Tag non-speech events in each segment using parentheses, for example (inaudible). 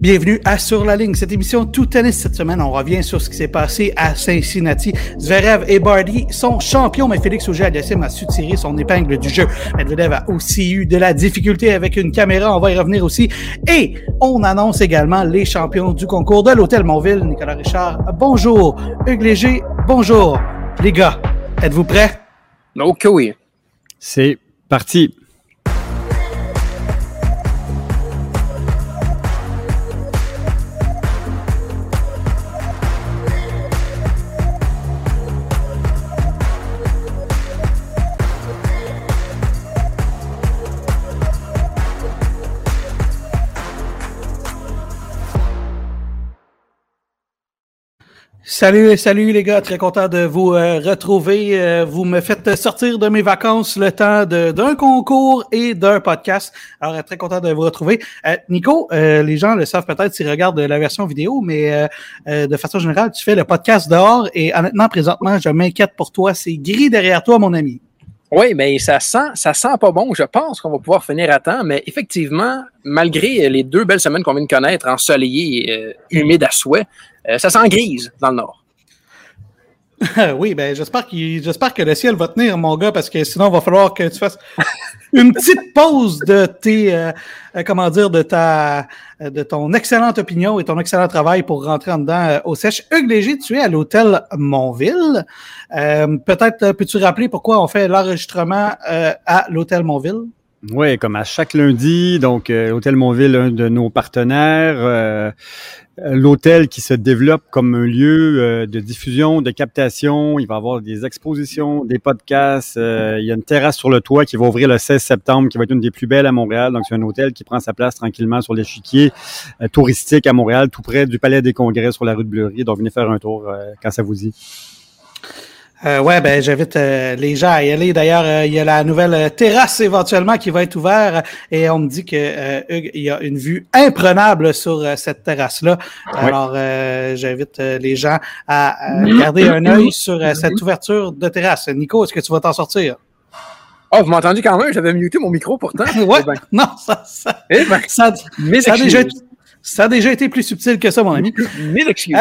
Bienvenue à Sur la ligne. Cette émission tout tennis cette semaine, on revient sur ce qui s'est passé à Cincinnati. Zverev et Barty sont champions, mais Félix Auger-Aliassime a su tirer son épingle du jeu. Medvedev a aussi eu de la difficulté avec une caméra, on va y revenir aussi. Et on annonce également les champions du concours de l'Hôtel Montville. Nicolas Richard, bonjour. Hugues Léger, bonjour. Les gars, êtes-vous prêts? Ok, oui. C'est parti. Salut, salut les gars, très content de vous euh, retrouver. Euh, vous me faites sortir de mes vacances le temps d'un concours et d'un podcast. Alors, euh, très content de vous retrouver. Nico, les gens le savent peut-être s'ils regardent la version vidéo, mais de façon générale, tu fais le podcast dehors et honnêtement, présentement, je m'inquiète pour toi. C'est gris derrière toi, mon ami. Oui, mais ça sent, ça sent pas bon. Je pense qu'on va pouvoir finir à temps, mais effectivement, malgré les deux belles semaines qu'on vient de connaître, ensoleillées et humides à souhait, euh, ça sent grise dans le nord. (laughs) oui, ben j'espère j'espère que le ciel va tenir, mon gars, parce que sinon, il va falloir que tu fasses une petite pause de tes euh, euh, comment dire de ta de ton excellente opinion et ton excellent travail pour rentrer en dedans au sèche. Hugues tu es à l'hôtel Montville. Peut-être peux-tu rappeler pourquoi on fait l'enregistrement à l'hôtel Montville? Oui, comme à chaque lundi, donc l'hôtel Montville, un de nos partenaires. Euh, l'hôtel qui se développe comme un lieu euh, de diffusion, de captation. Il va avoir des expositions, des podcasts. Euh, il y a une terrasse sur le toit qui va ouvrir le 16 septembre, qui va être une des plus belles à Montréal. Donc, c'est un hôtel qui prend sa place tranquillement sur l'échiquier touristique à Montréal, tout près du Palais des Congrès sur la rue de Bleury. Donc, venez faire un tour quand ça vous dit. Euh, ouais, ben j'invite euh, les gens à y aller. D'ailleurs, euh, il y a la nouvelle euh, terrasse éventuellement qui va être ouverte et on me dit que Hugues, il y a une vue imprenable sur cette terrasse-là. Alors, j'invite les gens à garder un œil sur cette ouverture de terrasse. Nico, est-ce que tu vas t'en sortir? Oh, vous m'entendez quand même? J'avais muté mon micro pourtant. (laughs) ouais. Eh ben. Non, ça, ça, eh ben, ça, ça, a déjà, ça, a déjà, été plus subtil que ça, mon ami. Mille excuses.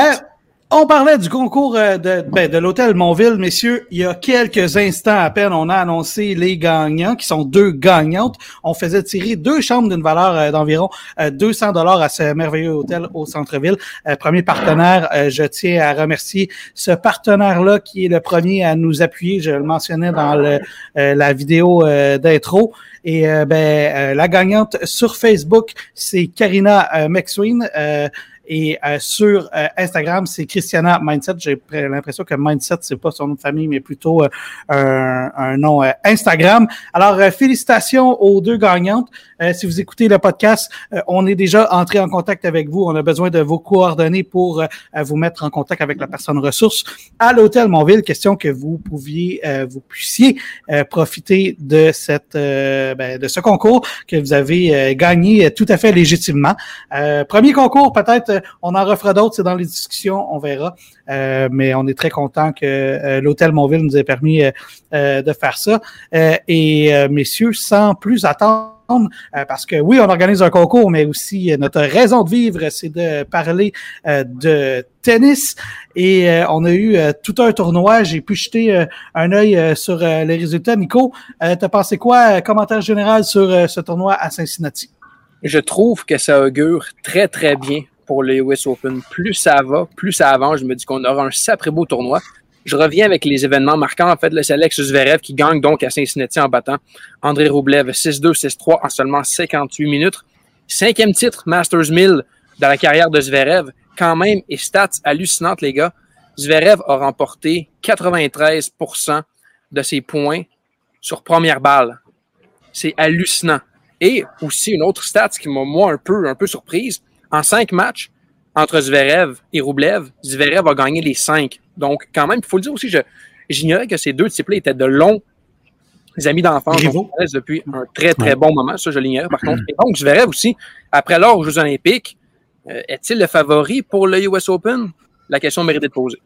On parlait du concours euh, de, ben, de l'hôtel Montville, messieurs. Il y a quelques instants à peine, on a annoncé les gagnants, qui sont deux gagnantes. On faisait tirer deux chambres d'une valeur euh, d'environ 200 euh, dollars à ce merveilleux hôtel au centre-ville. premier partenaire, je tiens à remercier ce partenaire-là qui est le premier à nous appuyer. Je le mentionnais dans la vidéo d'intro. Et ben, la gagnante sur Facebook, c'est Karina McSween. Et euh, sur euh, Instagram, c'est Christiana Mindset. J'ai l'impression que Mindset, c'est pas son nom de famille, mais plutôt euh, un, un, nom Instagram. Alors, félicitations aux deux gagnantes. si vous écoutez le podcast, on est déjà entré en contact avec vous. On a besoin de vos coordonnées pour vous mettre en contact avec la personne ressource à l'hôtel Montville. Question que vous pouviez, vous puissiez profiter de cette, ben, de ce concours que vous avez gagné tout à fait légitimement. premier concours, peut-être on en refera d'autres, c'est dans les discussions, on verra. Euh, mais on est très content que euh, l'hôtel Montville nous ait permis euh, de faire ça. et messieurs, sans plus attendre, parce que oui, on organise un concours, mais aussi notre raison de vivre, c'est de parler de tennis. Et on a eu tout un tournoi. J'ai pu jeter un œil sur les résultats. Nico, t'as pensé quoi? Commentaire général sur ce tournoi à Cincinnati? Je trouve que ça augure très, très bien pour le US Open. Plus ça va, plus ça avance. Je me dis qu'on aura un sacré beau tournoi. Je reviens avec les événements marquants. En fait, le Alex Zverev qui gagne donc à Cincinnati en battant André Roublev 6-2, 6-3 en seulement 58 minutes. Cinquième titre Masters 1000 dans la carrière de Zverev. Quand même, et stats hallucinantes, les gars. Zverev a remporté 93% de ses points sur première balle. C'est hallucinant. Et aussi une autre stat qui m'a moi un peu, un peu surprise. En cinq matchs entre Zverev et Roublev, Zverev a gagné les cinq. Donc, quand même, il faut le dire aussi, j'ignorais que ces deux types-là étaient de longs amis d'enfance depuis un très, très bon moment. Ça, je l'ignorais par contre. Et donc, Zverev aussi, après l'or aux Jeux Olympiques, euh, est-il le favori pour le US Open? La question mérite d'être posée.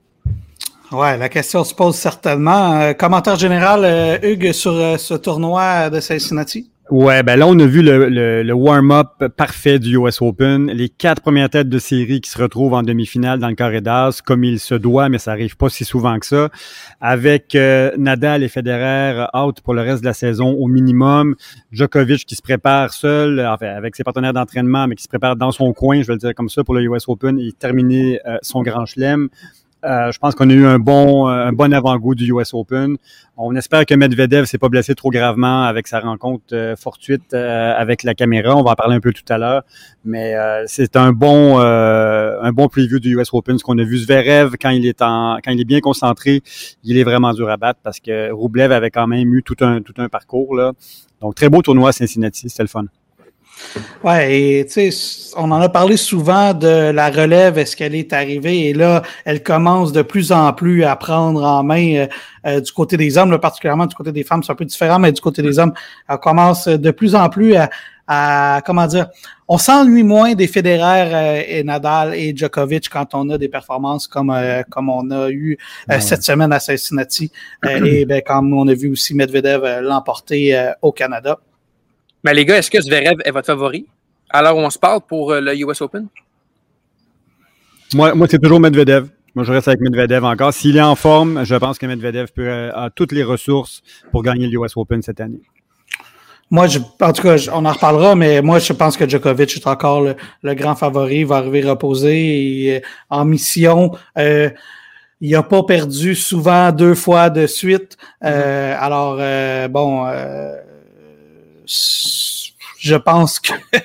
Ouais, la question se pose certainement. Euh, commentaire général, euh, Hugues, sur ce tournoi de Cincinnati? Ouais, ben là, on a vu le, le, warm-up parfait du US Open. Les quatre premières têtes de série qui se retrouvent en demi-finale dans le carré d'as, comme il se doit, mais ça arrive pas si souvent que ça. Avec euh, Nadal et Federer out pour le reste de la saison au minimum. Djokovic qui se prépare seul, enfin, avec ses partenaires d'entraînement, mais qui se prépare dans son coin, je vais le dire comme ça, pour le US Open et terminer euh, son grand chelem. Euh, je pense qu'on a eu un bon, euh, un bon avant-goût du US Open. On espère que Medvedev s'est pas blessé trop gravement avec sa rencontre euh, fortuite avec la caméra. On va en parler un peu tout à l'heure, mais c'est un bon, un bon preview du US Open. Ce qu'on a vu Zverev quand il est en, quand il est bien concentré, il est vraiment dur à battre parce que Roublev avait quand même eu tout un, tout un parcours là. Donc très beau tournoi à Cincinnati, c'était le fun. Ouais, et tu sais, on en a parlé souvent de la relève, est-ce qu'elle est arrivée, et là, elle commence de plus en plus à prendre en main euh, euh, du côté des hommes, particulièrement du côté des femmes, c'est un peu différent, mais du côté des hommes, elle commence de plus en plus à, comment dire, on s'ennuie moins des Federer euh, et Nadal et Djokovic quand on a des performances comme comme on a eu cette semaine à Cincinnati, et ben, comme on a vu aussi Medvedev l'emporter au Canada. Mais les gars, est-ce que Zverev est votre favori? Alors on se parle pour euh, le US Open? Moi, moi c'est toujours Medvedev. Moi, je reste avec Medvedev encore. S'il est en forme, je pense que Medvedev peut, euh, a toutes les ressources pour gagner le US Open cette année. Moi, je, en tout cas, on en reparlera, mais moi, je pense que Djokovic est encore le, grand favori. Il va arriver reposé et, euh, en mission. Euh, il n'a pas perdu souvent deux fois de suite. Euh, alors, bon, je pense que (laughs)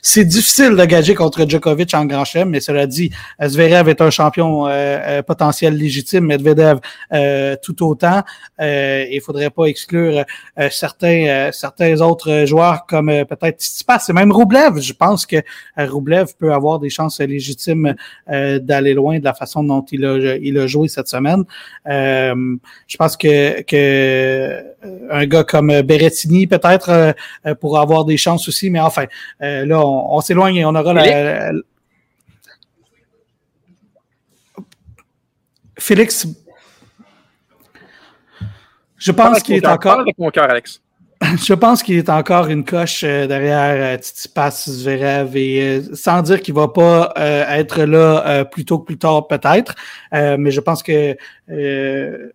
c'est difficile de gager contre Djokovic en grand chelem, mais cela dit, Zverev est un champion euh, euh, potentiel légitime, Medvedev euh, tout autant. il faudrait pas exclure certains certains autres joueurs comme peut-être Tsitsipas et même Roublev. Je pense que Roublev peut avoir des chances légitimes d'aller loin de la façon dont il a il a joué cette semaine. je pense que que un gars comme Berrettini peut-être pour avoir des chances aussi, mais enfin, euh, là, on, s'éloigne et on aura la, Félix, je pense qu'il est encore. Avec mon cœur, Alex. (laughs) Je pense qu'il est encore une coche euh, derrière Titi Pass Zverev et euh, sans dire qu'il va pas être là plus tôt que plus tard peut-être, mais je pense que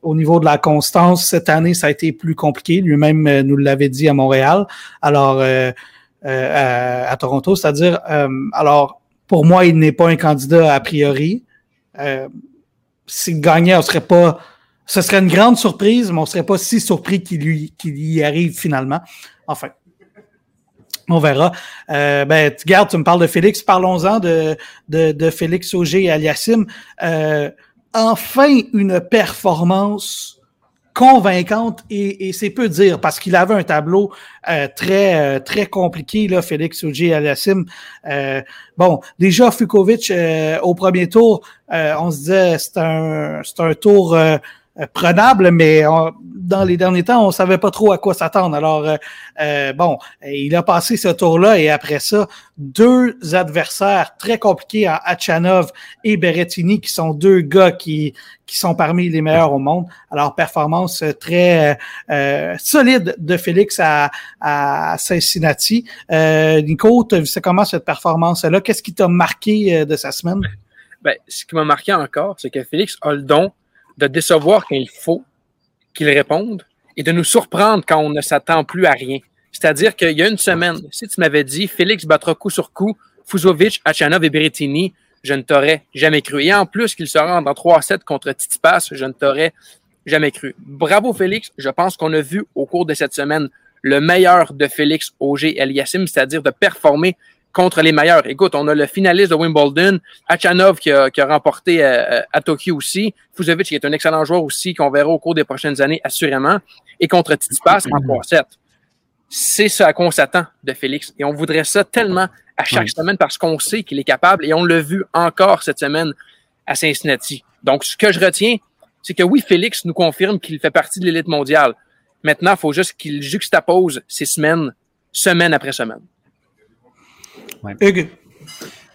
au niveau de la constance cette année ça a été plus compliqué. Lui-même nous l'avait dit à Montréal. Alors euh, à, Toronto. C'est-à-dire, euh, alors, pour moi, il n'est pas un candidat a priori. Euh, S'il gagnait, on serait pas. Ce serait une grande surprise, mais on serait pas si surpris qu'il qu'il y arrive finalement. Enfin. On verra. Euh, ben, tu gardes, tu me parles de Félix. Parlons-en de, de, Félix Auger et Aliassim. Enfin, une performance convaincante et, c'est peu dire parce qu'il avait un tableau euh, très euh, très compliqué là Félix Ogier Alassim euh, bon déjà Fukovic au premier tour on se disait c'est un c'est un tour prenable, mais dans les derniers temps, on savait pas trop à quoi s'attendre. Alors, euh, euh, bon, il a passé ce tour-là et après ça, deux adversaires très compliqués à Hachanov et Berrettini, qui sont deux gars qui, qui sont parmi les meilleurs au monde. Alors, performance très solide de Félix à, à Cincinnati. Nico, tu vu comment cette performance-là? Qu'est-ce qui t'a marqué de sa semaine? Ben, ce qui m'a marqué encore, c'est que Félix a le don de décevoir quand il faut qu'il réponde et de nous surprendre quand on ne s'attend plus à rien. C'est-à-dire qu'il y a une semaine, si tu m'avais dit Félix battra coup sur coup Fuzovic, Achanov et Berrettini, je ne t'aurais jamais cru. Et en plus qu'il se rende en 3-7 contre Titipas, je ne t'aurais jamais cru. Bravo Félix, je pense qu'on a vu au cours de cette semaine le meilleur de Félix Auger Eliassim, c'est-à-dire de performer contre les meilleurs. Écoute, on a le finaliste de Wimbledon, Achanov qui a, qui a remporté euh, à Tokyo aussi, Fuzovic qui est un excellent joueur aussi qu'on verra au cours des prochaines années assurément, et contre Tsitsipas en 3-7. C'est ce à quoi on s'attend de Félix et on voudrait ça tellement à chaque semaine parce qu'on sait qu'il est capable et on l'a vu encore cette semaine à Cincinnati. Donc, ce que je retiens, c'est que oui, Félix nous confirme qu'il fait partie de l'élite mondiale. Maintenant, il faut juste qu'il juxtapose ces semaines, semaine après semaine. Ouais.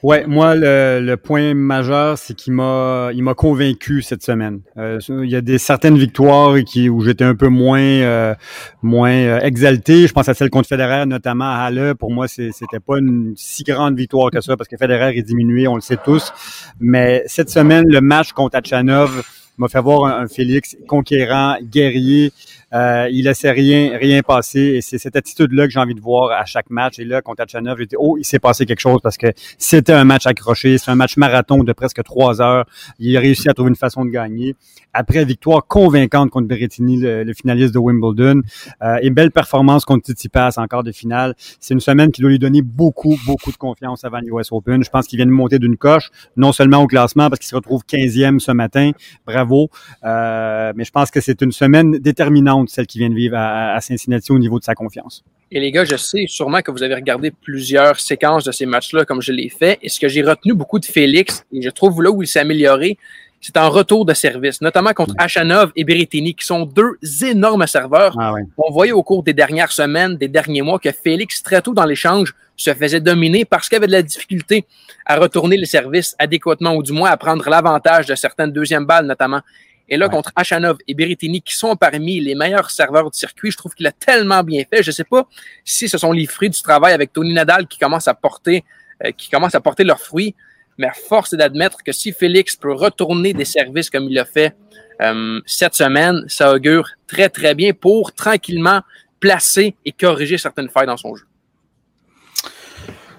Ouais, moi le, point majeur, c'est qu'il m'a il m'a convaincu cette semaine. Euh, il y a des certaines victoires qui où j'étais un peu moins euh, moins euh, exalté. Je pense à celle contre Federer, notamment à Halle. Pour moi, c'était pas une si grande victoire que ça parce que Federer est diminué, on le sait tous. Mais cette semaine, le match contre Achanov m'a fait voir un Félix conquérant, guerrier. Euh, il laissait rien, rien passer et c'est cette attitude-là que j'ai envie de voir à chaque match. Et là, contre Achanov, j'ai dit, oh, il s'est passé quelque chose parce que c'était un match accroché, c'est un match marathon de presque trois heures. Il a réussi à trouver une façon de gagner. Après, victoire convaincante contre Berrettini, le, finaliste de Wimbledon. Euh, et belle performance contre Tsitsipas encore de finale. C'est une semaine qui doit lui donner beaucoup, beaucoup de confiance avant l'US Open. Je pense qu'il vient de monter d'une coche, non seulement au classement parce qu'il se retrouve 15e ce matin. Bravo. Euh, mais je pense que c'est une semaine déterminante celle qui vient de vivre à, Cincinnati au niveau de sa confiance. Et les gars, je sais sûrement que vous avez regardé plusieurs séquences de ces matchs-là comme je l'ai fait. Et ce que j'ai retenu beaucoup de Félix, et je trouve là où il s'est amélioré, c'est en retour de service, notamment contre Achanov et Berrettini, qui sont deux énormes serveurs. Ah On voyait au cours des dernières semaines, des derniers mois, que Félix, très tôt dans l'échange, se faisait dominer parce qu'il avait de la difficulté à retourner les services adéquatement, ou du moins à prendre l'avantage de certaines deuxièmes balles, notamment. Et là, contre Achanov et Berrettini, qui sont parmi les meilleurs serveurs du circuit, je trouve qu'il a tellement bien fait. Je sais pas si ce sont les fruits du travail avec Tony Nadal qui commencent à porter, euh, qui commencent à porter leurs fruits. Mais force est d'admettre que si Félix peut retourner des services comme il l'a fait euh, cette semaine, ça augure très, très bien pour tranquillement placer et corriger certaines failles dans son jeu.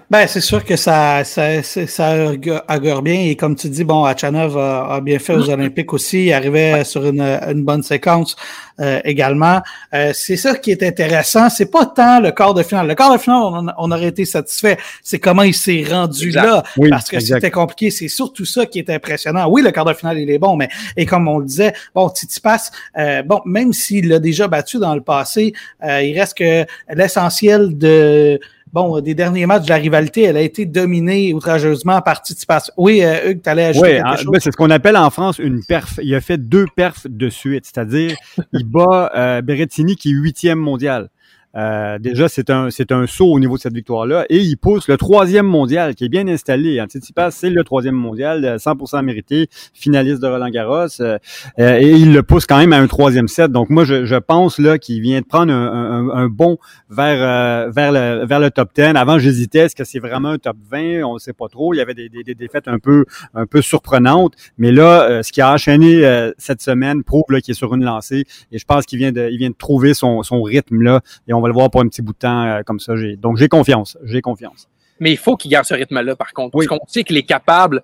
Ben, c'est sûr que ça, ça, ça augure bien. Et comme tu dis, bon, Achanov a, bien fait aux Olympiques aussi. Il arrivait sur une, une bonne séquence euh, également. Euh, c'est ça qui est intéressant. C'est pas tant le quart de finale. Le quart de finale, on, on aurait été satisfait. C'est comment il s'est rendu là. parce que c'était compliqué. C'est surtout ça qui est impressionnant. Oui, le quart de finale, il est bon, mais et comme on le disait, bon, Titi Pass, euh, bon, même s'il l'a déjà battu dans le passé, il reste que l'essentiel de bon, des derniers matchs de la rivalité, elle a été dominée outrageusement par Tsitsipas. Oui, euh, Hugues, tu allais ajouter quelque ah, chose? Ben, c'est ce qu'on appelle en France une perf. Il a fait deux perfs de suite, c'est-à-dire il bat euh, Berrettini qui est huitième mondial. Euh, déjà, c'est un, c'est un saut au niveau de cette victoire-là. Et il pousse le troisième mondial qui est bien installé. Anticipas, c'est le troisième mondial, 100% mérité, finaliste de Roland Garros. Euh, euh, et il le pousse quand même à un troisième set. Donc moi, je, pense là qu'il vient de prendre un, un, bon vers, vers, le, vers le top 10. Avant, j'hésitais, est-ce que c'est vraiment un top 20? On ne sait pas trop. Il y avait des, défaites un peu, un peu surprenantes. Mais là, ce qui a enchaîné cette semaine prouve qu'il est sur une lancée. Et je pense qu'il vient de, il vient de trouver son, son rythme là. Le voir pour un petit bout de temps euh, comme ça. Donc, j'ai confiance. J'ai confiance. Mais il faut qu'il garde ce rythme-là, par contre. Parce qu'on sait qu'il est capable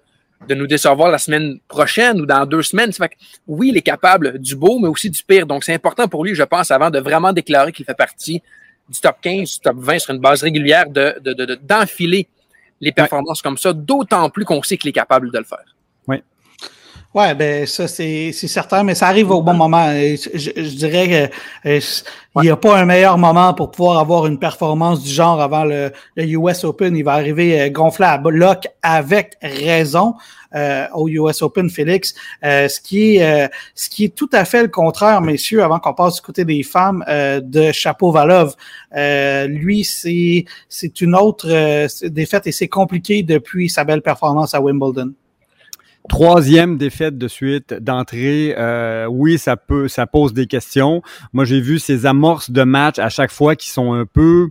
de nous décevoir la semaine prochaine ou dans deux semaines. Fait oui, il est capable du beau, mais aussi du pire. Donc, c'est important pour lui, je pense, avant de vraiment déclarer qu'il fait partie du top 15, du top 20 sur une base régulière, d'enfiler de, les performances comme ça, d'autant plus qu'on sait qu'il est capable de le faire. Oui. Ouais, ben ça c'est certain, mais ça arrive au bon moment. Je, dirais que euh, il n'y a pas un meilleur moment pour pouvoir avoir une performance du genre avant le, le US Open. Il va arriver euh, gonflé à bloc avec raison euh, au US Open, Félix. ce qui est ce qui est tout à fait le contraire, messieurs, avant qu'on passe du côté des femmes de Chapeau Valov. lui, c'est c'est une autre défaite et c'est compliqué depuis sa belle performance à Wimbledon. Troisième défaite de suite d'entrée, euh, oui, ça peut, ça pose des questions. Moi, j'ai vu ces amorces de match à chaque fois qui sont un peu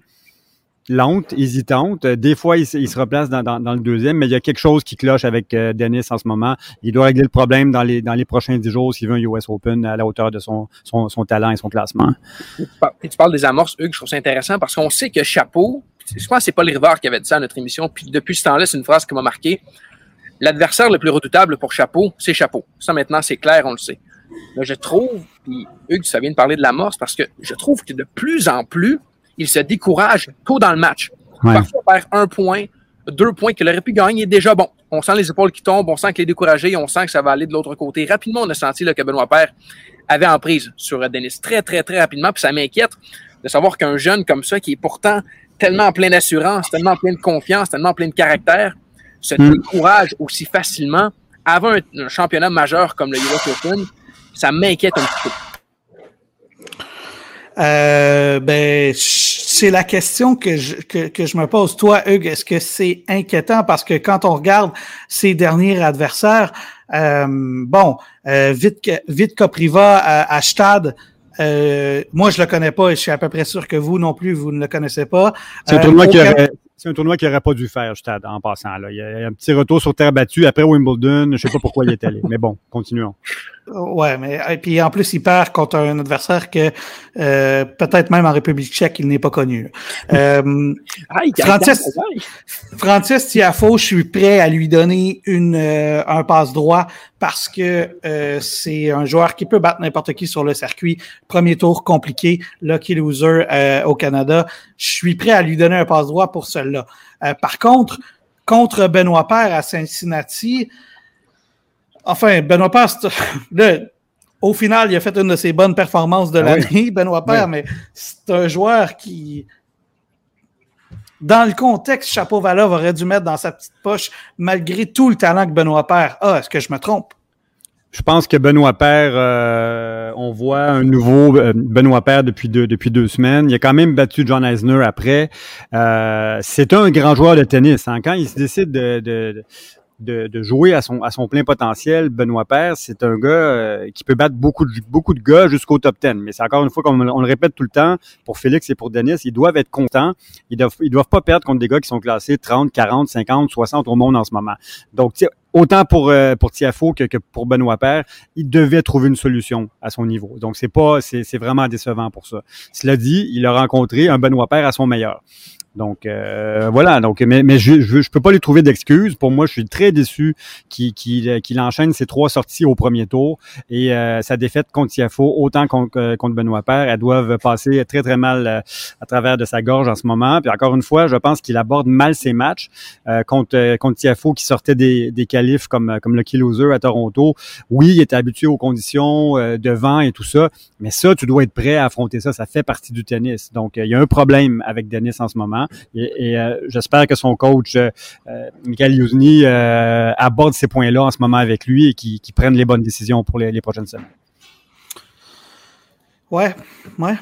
lentes, hésitantes. Des fois, il, se replace dans, le deuxième, mais il y a quelque chose qui cloche avec euh, Dennis en ce moment. Il doit régler le problème dans les, dans les prochains dix jours s'il veut un US Open à la hauteur de son, son, son talent et son classement. Et tu parles des amorces, Hugues, je trouve ça intéressant parce qu'on sait que Chapeau, je pense que c'est Paul Rivard qui avait dit ça à notre émission, puis depuis ce temps-là, c'est une phrase qui m'a marqué. L'adversaire le plus redoutable pour Chapeau, c'est Chapeau. Ça, maintenant, c'est clair, on le sait. Mais je trouve, puis Hugues, ça vient de parler de la morse, parce que je trouve que de plus en plus, il se décourage tôt dans le match. Parfois, perd un point, deux points qu'il aurait pu gagner déjà bon. On sent les épaules qui tombent, on sent qu'il est découragé, on sent que ça va aller de l'autre côté. Rapidement, on a senti là, que Benoît Père avait en prise sur Denis très, très, très rapidement. Puis ça m'inquiète de savoir qu'un jeune comme ça, qui est pourtant tellement plein d'assurance, tellement plein de confiance, tellement plein de caractère, se décourage aussi facilement avant un, championnat majeur comme le US Open, ça m'inquiète un petit peu. Euh, ben, c'est la question que je, que, que je me pose. Toi, Hugues, est-ce que c'est inquiétant? Parce que quand on regarde ses derniers adversaires, euh, bon, euh, vite, vite Copriva à, à Stade, euh, moi, je le connais pas et je suis à peu près sûr que vous non plus, vous ne le connaissez pas. C'est un euh, tournoi qui aurait, c'est un tournoi qui n'aurait pas dû faire, Stade, en passant. Là. Il y a un petit retour sur terre battue après Wimbledon. Je sais pas pourquoi il est allé. mais bon, continuons. Ouais, mais et puis en plus, il perd contre un adversaire que euh, peut-être même en République tchèque, il n'est pas connu. Euh, (laughs) Francis, Francis Tiafo, je suis prêt à lui donner une euh, un passe droit parce que euh, c'est un joueur qui peut battre n'importe qui sur le circuit. Premier tour compliqué, lucky loser euh, au Canada. Je suis prêt à lui donner un passe droit pour cela. par contre, contre Benoît Père à Cincinnati, Enfin, Benoît Père, (laughs) au final, il a fait une de ses bonnes performances de ah l'année, (laughs) Benoît Père, mais c'est un joueur qui, dans le contexte, Chapeau Valov aurait dû mettre dans sa petite poche, malgré tout le talent que Benoît Père a. Est-ce que je me trompe? Je pense que Benoît Père, euh, on voit un nouveau euh, Benoît Père depuis deux, depuis deux semaines. Il a quand même battu John Eisner après. Euh, c'est un grand joueur de tennis. Hein. Quand il se décide de, de, jouer à son, à son plein potentiel, Benoît Père, c'est un gars euh, qui peut battre beaucoup de, beaucoup de gars jusqu'au top 10. Mais c'est encore une fois, comme on, le répète tout le temps, pour Félix et pour Denis, ils doivent être contents. Ils doivent, ils doivent pas perdre contre des gars qui sont classés 30, 40, 50, 60 au monde en ce moment. Donc, autant pour euh, pour Tiafo que, que, pour Benoît Père, il devait trouver une solution à son niveau. Donc c'est pas c'est vraiment décevant pour ça. Cela dit, il a rencontré un Benoît Père à son meilleur. Donc euh, voilà, donc mais, je, je, peux pas lui trouver d'excuses. Pour moi, je suis très déçu qu'il enchaîne ses trois sorties au premier tour et euh, sa défaite contre Tiafo, autant contre, euh, contre Benoît Père, elles doivent passer très très mal à travers de sa gorge en ce moment. Puis encore une fois, je pense qu'il aborde mal ses matchs contre contre Tiafo qui sortait des, des qualifs comme comme le loser à Toronto. Oui, il était habitué aux conditions de vent et tout ça, mais ça, tu dois être prêt à affronter ça. Ça fait partie du tennis. Donc il y a un problème avec Denis en ce moment. Et, euh, j'espère que son coach, euh, euh Michael Yousni, euh, aborde ces points-là en ce moment avec lui et qu'il prenne les bonnes décisions pour les, prochaines semaines. Ouais, ouais.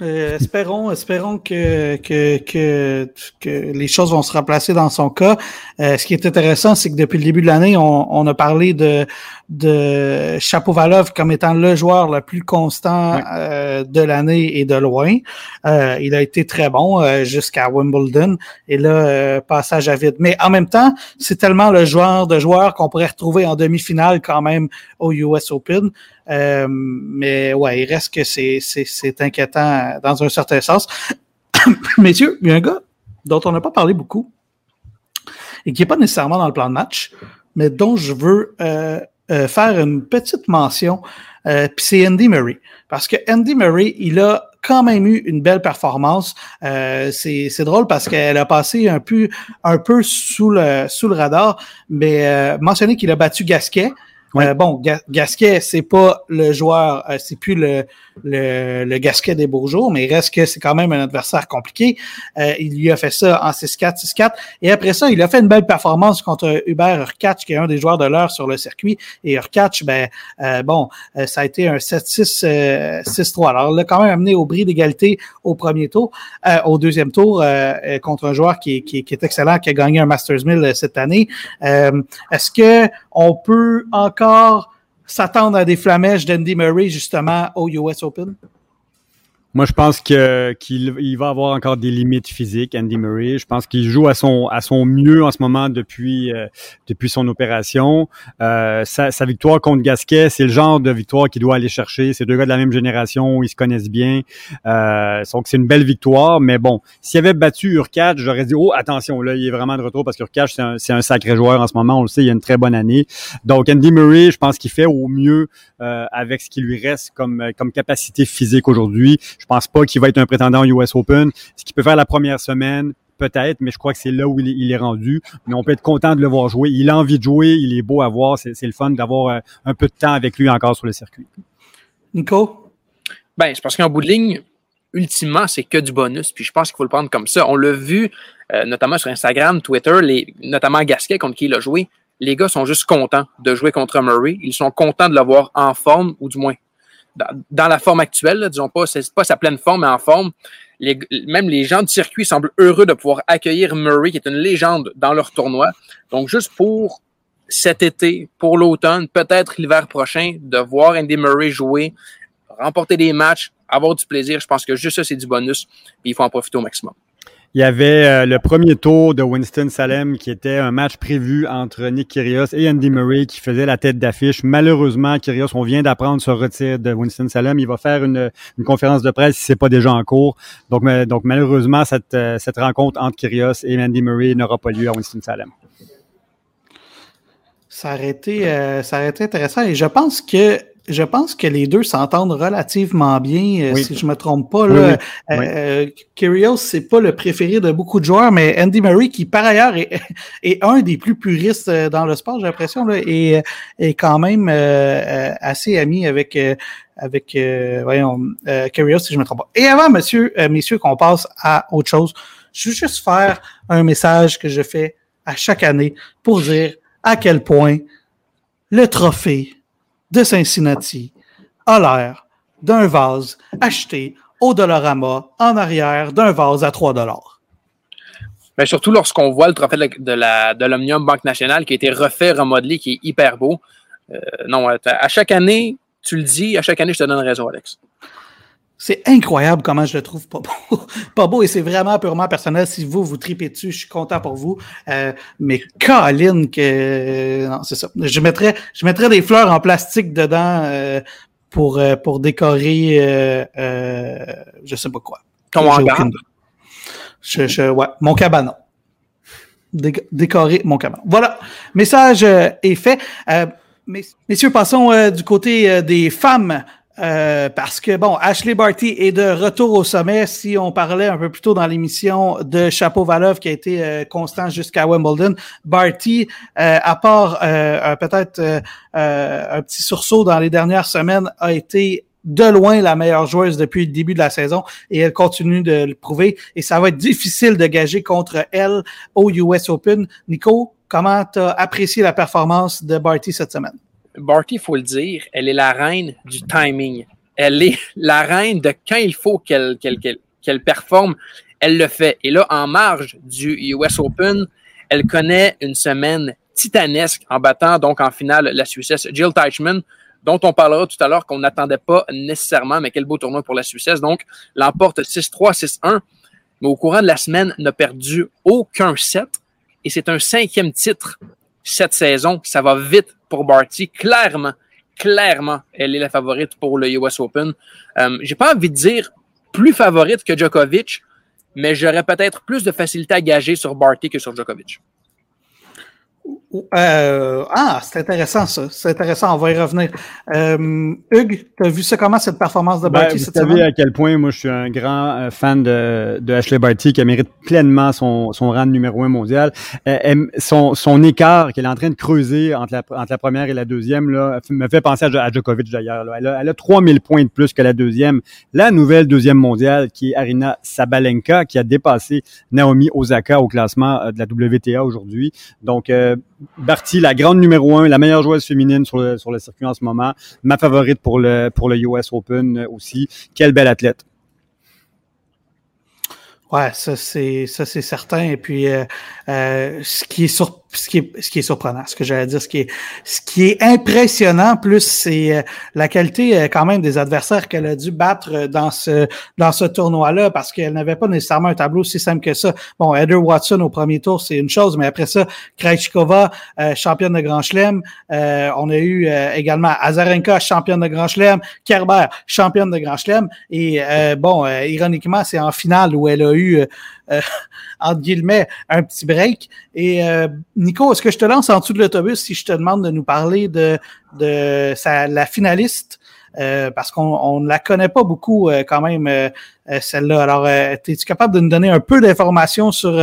Espérons, (laughs) espérons que, que, les choses vont se remplacer dans son cas. Ce qui est intéressant, c'est que depuis le début de l'année, on, a parlé de, de Chapovalov comme étant le joueur le plus constant euh, de l'année et de loin. il a été très bon jusqu'à Wimbledon et là, passage à vide. Mais en même temps, c'est tellement le joueur de joueur qu'on pourrait retrouver en demi-finale quand même au US Open. Euh, mais ouais, il reste que c'est inquiétant dans un certain sens. (coughs) Messieurs, il y a un gars dont on n'a pas parlé beaucoup et qui n'est pas nécessairement dans le plan de match, mais dont je veux euh, euh, faire une petite mention, puis c'est Andy Murray. Parce que Andy Murray, il a quand même eu une belle performance. c'est drôle parce qu'elle a passé un peu, un peu sous, le, sous le radar, mais mentionner qu'il a battu Gasquet, euh, bon, Gasquet, c'est pas le joueur, euh, c'est plus le, le, le, Gasquet des beaux jours, mais il reste que c'est quand même un adversaire compliqué. Euh, il lui a fait ça en 6-4, 6-4. Et après ça, il a fait une belle performance contre Hubert Urkach, qui est un des joueurs de l'heure sur le circuit. Et Urkach, ben, bon, ça a été un 7-6, 6-3. Alors, il l'a quand même amené au bris d'égalité au premier tour, au deuxième tour, contre un joueur qui, qui, qui, est excellent, qui a gagné un Masters 1000 cette année. Est-ce que on peut encore s'attendre à des flamèches d'Andy Murray justement au US Open? Moi, je pense que qu'il il va avoir encore des limites physiques, Andy Murray. Je pense qu'il joue à son à son mieux en ce moment depuis euh, depuis son opération. Euh, sa, sa, victoire contre Gasquet, c'est le genre de victoire qu'il doit aller chercher. C'est deux gars de la même génération, ils se connaissent bien. Euh, donc c'est une belle victoire, mais bon, s'il avait battu Urquhart, j'aurais dit oh attention, là il est vraiment de retour parce qu'Urquhart c'est un, c'est un sacré joueur en ce moment. On le sait, il a une très bonne année. Donc Andy Murray, je pense qu'il fait au mieux euh, avec ce qui lui reste comme comme capacité physique aujourd'hui. Je pense pas qu'il va être un prétendant au US Open. Ce qu'il peut faire la première semaine, peut-être, mais je crois que c'est là où il est, rendu. Mais on peut être content de le voir jouer. Il a envie de jouer, il est beau à voir. C'est le fun d'avoir euh, un peu de temps avec lui encore sur le circuit. Nico? Ben, je pense qu'en bout de ligne, ultimement, c'est que du bonus. Puis je pense qu'il faut le prendre comme ça. On l'a vu, euh, notamment sur Instagram, Twitter, les, notamment Gasquet contre qui il a joué. Les gars sont juste contents de jouer contre Murray. Ils sont contents de l'avoir en forme, ou du moins dans, la forme actuelle, disons pas, c'est pas sa pleine forme, mais en forme. même les gens de circuit semblent heureux de pouvoir accueillir Murray, qui est une légende dans leur tournoi. Donc, juste pour cet été, pour l'automne, peut-être l'hiver prochain, de voir Andy Murray jouer, remporter des matchs, avoir du plaisir, je pense que juste ça, c'est du bonus. Puis il faut en profiter au maximum. Il y avait euh, le premier tour de Winston-Salem qui était un match prévu entre Nick Kyrgios et Andy Murray qui faisait la tête d'affiche. Malheureusement, Kyrgios, on vient d'apprendre ce retire de Winston-Salem. Il va faire une, conférence de presse si c'est pas déjà en cours. Donc, donc malheureusement, cette, euh, cette rencontre entre Kyrgios et Andy Murray n'aura pas lieu à Winston-Salem. Ça aurait, été, euh, ça aurait été intéressant et je pense que je pense que les deux s'entendent relativement bien, euh, si je me trompe pas. Là, oui, euh, euh c'est pas le préféré de beaucoup de joueurs, mais Andy Murray, qui par ailleurs est, (laughs) est un des plus puristes dans le sport, j'ai l'impression, est, est quand même assez ami avec avec voyons euh, si je me trompe pas. Et avant, monsieur, messieurs, qu'on passe à autre chose, je veux juste faire un message que je fais à chaque année pour dire à quel point le trophée de Cincinnati a l'air d'un vase acheté au Dollarama en arrière d'un vase à 3 dollars. Mais surtout lorsqu'on voit le trophée de la de l'Omnium Banque Nationale qui a été refait, remodelé, qui est hyper beau. Euh, non, à chaque année, tu le dis, à chaque année, je te donne raison, Alex. C'est incroyable comment je le trouve pas beau. (laughs) pas beau et c'est vraiment purement personnel. Si vous, vous tripez dessus, je suis content pour vous. Euh, mais Colin, que. Non, c'est ça. Je mettrais, je mettrais des fleurs en plastique dedans euh, pour, euh, pour décorer euh, je sais pas quoi. Ton je, je, ouais, mon cabanon. décorer mon cabanon. Voilà. Message est fait. messieurs, passons du côté des femmes. Euh, parce que, bon, Ashley Barty est de retour au sommet. Si on parlait un peu plus tôt dans l'émission de Chapeau Valov qui a été euh, constant jusqu'à Wimbledon, Barty, euh, à part peut-être un petit sursaut dans les dernières semaines, a été de loin la meilleure joueuse depuis le début de la saison et elle continue de le prouver et ça va être difficile de gager contre elle au US Open. Nico, comment tu as apprécié la performance de Barty cette semaine? Barty, il faut le dire, elle est la reine du timing. Elle est (laughs) la reine de quand il faut qu'elle performe, elle le fait. Et là, en marge du US Open, elle connaît une semaine titanesque en battant donc en finale la Suissesse Jill Teichmann, dont on parlera tout à l'heure qu'on n'attendait pas nécessairement, mais quel beau tournoi pour la Suissesse. Donc, l'emporte 6-3, 6-1, mais au courant de la semaine, n'a perdu aucun set. Et c'est un cinquième titre cette saison. Ça va vite pour Barty. Clairement, clairement, elle est la favorite pour le US Open. Euh, J'ai pas envie de dire plus favorite que Djokovic, mais j'aurais peut-être plus de facilité à gager sur Barty que sur Djokovic. Euh, ah, c'est intéressant ça. C'est intéressant, on va y revenir. Euh, Hugues, tu as vu ça comment cette performance de ben, Barty cette semaine? Vous savez à quel point moi je suis un grand euh, fan de, de Ashley Barty qui mérite pleinement son, son rang de numéro un mondial. Euh, son, son écart qu'elle est en train de creuser entre la, entre la première et la deuxième là, me fait penser à, Djokovic d'ailleurs. Elle a, elle a 3000 points de plus que la deuxième. La nouvelle deuxième mondiale qui est Arina Sabalenka qui a dépassé Naomi Osaka au classement de la WTA aujourd'hui. Donc, Barty, la grande numéro un, la meilleure joueuse féminine sur le, sur le circuit en ce moment, ma favorite pour le, pour le US Open aussi. Quelle belle athlète. Ouais, ça c'est ça c'est certain. Et puis euh, euh, ce qui est sur ce qui est, ce qui est surprenant, ce que j'allais dire, ce qui est, ce qui est impressionnant, plus c'est euh, la qualité euh, quand même des adversaires qu'elle a dû battre euh, dans ce dans ce tournoi-là, parce qu'elle n'avait pas nécessairement un tableau si simple que ça. Bon, Heather Watson au premier tour, c'est une chose, mais après ça, Krejcikova, championne de Grand Chelem. on a eu également Azarenka, championne de Grand Chelem. Kerber, championne de Grand Chelem. Et bon, ironiquement, c'est en finale où elle a eu euh, (laughs) entre guillemets, un petit break. Et euh, Nico, est-ce que je te lance en dessous de l'autobus si je te demande de nous parler de, de la finaliste? Euh, parce qu'on ne la connaît pas beaucoup quand même, celle-là. Alors, es-tu capable de nous donner un peu d'informations sur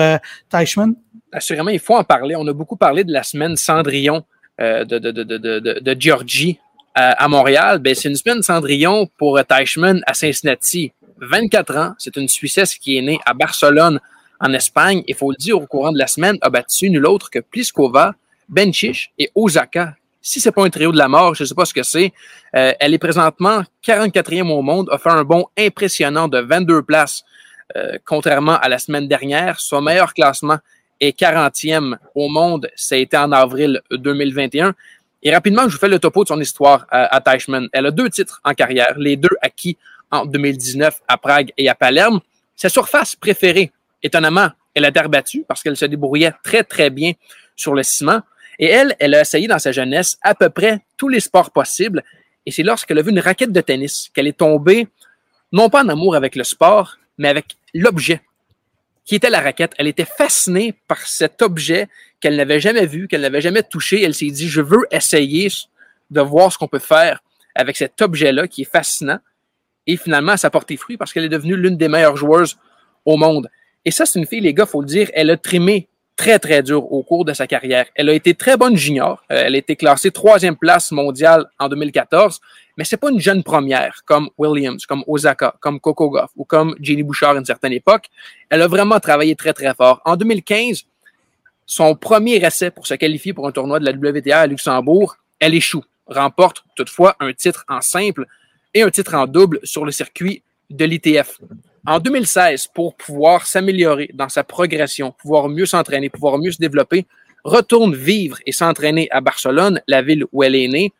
Teichmann? Assurément, il faut en parler. On a beaucoup parlé de la semaine Cendrillon de, de, de, de, de Georgie à Montréal. Ben, c'est une semaine Cendrillon pour Teichmann à Cincinnati. 24 ans. C'est une Suissesse qui est née à Barcelone, en Espagne. Il faut le dire, au courant de la semaine, a battu nul autre que Pliskova, Benchich et Osaka. Si c'est pas un trio de la mort, je ne sais pas ce que c'est. Euh, elle est présentement 44e au monde, a fait un bond impressionnant de 22 places euh, contrairement à la semaine dernière. Son meilleur classement est 40e au monde. Ça a été en avril 2021. Et rapidement, je vous fais le topo de son histoire à, à Teichmann. Elle a deux titres en carrière, les deux acquis en 2019 à Prague et à Palerme. Sa surface préférée, étonnamment, elle a terre battue parce qu'elle se débrouillait très, très bien sur le ciment. Et elle, elle a essayé dans sa jeunesse à peu près tous les sports possibles. Et c'est lorsqu'elle a vu une raquette de tennis qu'elle est tombée, non pas en amour avec le sport, mais avec l'objet qui était la raquette. Elle était fascinée par cet objet qu'elle n'avait jamais vu, qu'elle n'avait jamais touché. Elle s'est dit, je veux essayer de voir ce qu'on peut faire avec cet objet-là qui est fascinant. Et finalement, ça a porté fruit parce qu'elle est devenue l'une des meilleures joueuses au monde. Et ça, c'est une fille, les gars, faut le dire, elle a trimé très, très dur au cours de sa carrière. Elle a été très bonne junior. Euh, elle a été classée troisième place mondiale en 2014, mais c'est pas une jeune première comme Williams, comme Osaka, comme Coco Goff ou comme Jenny Bouchard à une certaine époque. Elle a vraiment travaillé très, très fort. En 2015, son premier essai pour se qualifier pour un tournoi de la WTA à Luxembourg, elle échoue, remporte toutefois un titre en simple et un titre en double sur le circuit de l'ITF. En 2016, pour pouvoir s'améliorer dans sa progression, pouvoir mieux s'entraîner, pouvoir mieux se développer, retourne vivre et s'entraîner à Barcelone, la ville où elle est née.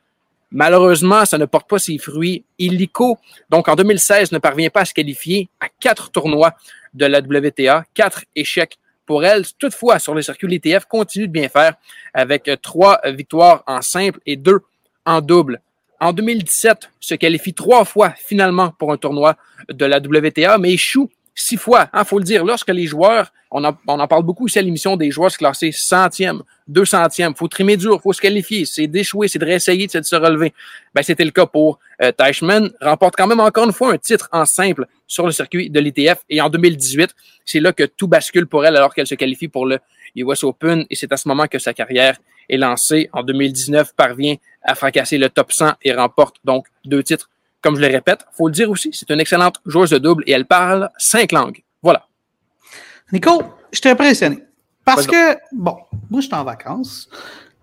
Malheureusement, ça ne porte pas ses fruits illico. Donc, en 2016, ne parvient pas à se qualifier à quatre tournois de la WTA, quatre échecs pour elle. Toutefois, sur le circuit l'ITF, continue de bien faire avec trois victoires en simple et deux en double en 2017, se qualifie trois fois finalement pour un tournoi de la WTA, mais échoue six fois. Il hein, faut le dire, lorsque les joueurs, on en, on en parle beaucoup ici à l'émission des joueurs se classer centième, deux centièmes, faut trimer dur, faut se qualifier, c'est d'échouer, c'est de réessayer, c'est de se relever. Ben, c'était le cas pour euh, Teichmann, remporte quand même encore une fois un titre en simple sur le circuit de l'ITF et en 2018, c'est là que tout bascule pour elle alors qu'elle se qualifie pour le US Open et c'est à ce moment que sa carrière est lancée. En 2019, parvient à fracasser le top 100 et remporte donc deux titres. Comme je le répète, faut le dire aussi, c'est une excellente joueuse de double et elle parle cinq langues. Voilà. Nico, je t'ai impressionné. Parce que, bon, moi, je suis en vacances.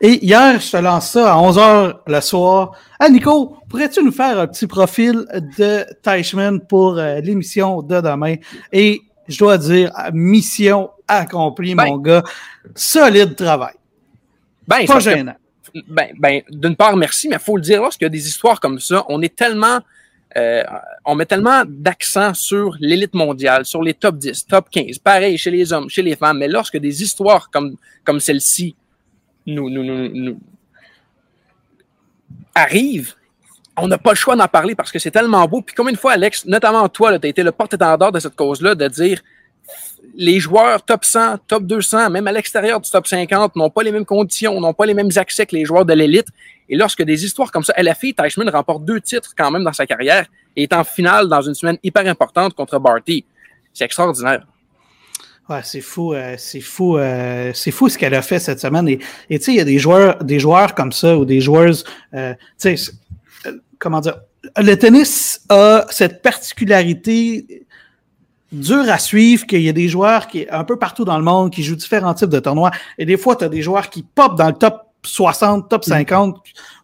Et hier, je te lance ça à 11h le soir. Ah, Nico, pourrais-tu nous faire un petit profil de Teichmann pour euh, l'émission de demain? Et je dois dire, mission accomplie, mon ben. gars. Solide travail. Ben, pas gênant. ben, ben, d'une part, merci, mais il faut le dire, lorsqu'il y a des histoires comme ça, on est tellement, euh, on met tellement d'accent sur l'élite mondiale, sur les top 10, top 15, pareil chez les hommes, chez les femmes, mais lorsque des histoires comme, comme celle-ci nous, nous, nous, nous arrivent, on n'a pas le choix d'en parler parce que c'est tellement beau. Puis combien de fois, Alex, notamment toi, tu as été le porte-étendard de cette cause-là, de dire les joueurs top 100, top 200, même à l'extérieur du top 50, n'ont pas les mêmes conditions, n'ont pas les mêmes accès que les joueurs de l'élite. Et lorsque des histoires comme ça, elle a fait, Teichmann remporte deux titres quand même dans sa carrière et est en finale dans une semaine hyper importante contre Barty. C'est extraordinaire. Ouais, c'est fou, euh, c'est fou, euh, c'est fou ce qu'elle a fait cette semaine. Et tu sais, il y a des joueurs, des joueurs comme ça ou des joueuses, euh, tu sais, comment dire, le tennis a cette particularité dur à suivre, qu'il y a des joueurs qui, un peu partout dans le monde, qui jouent différents types de tournois. Et des fois, tu as des joueurs qui pop dans le top 60, top 50.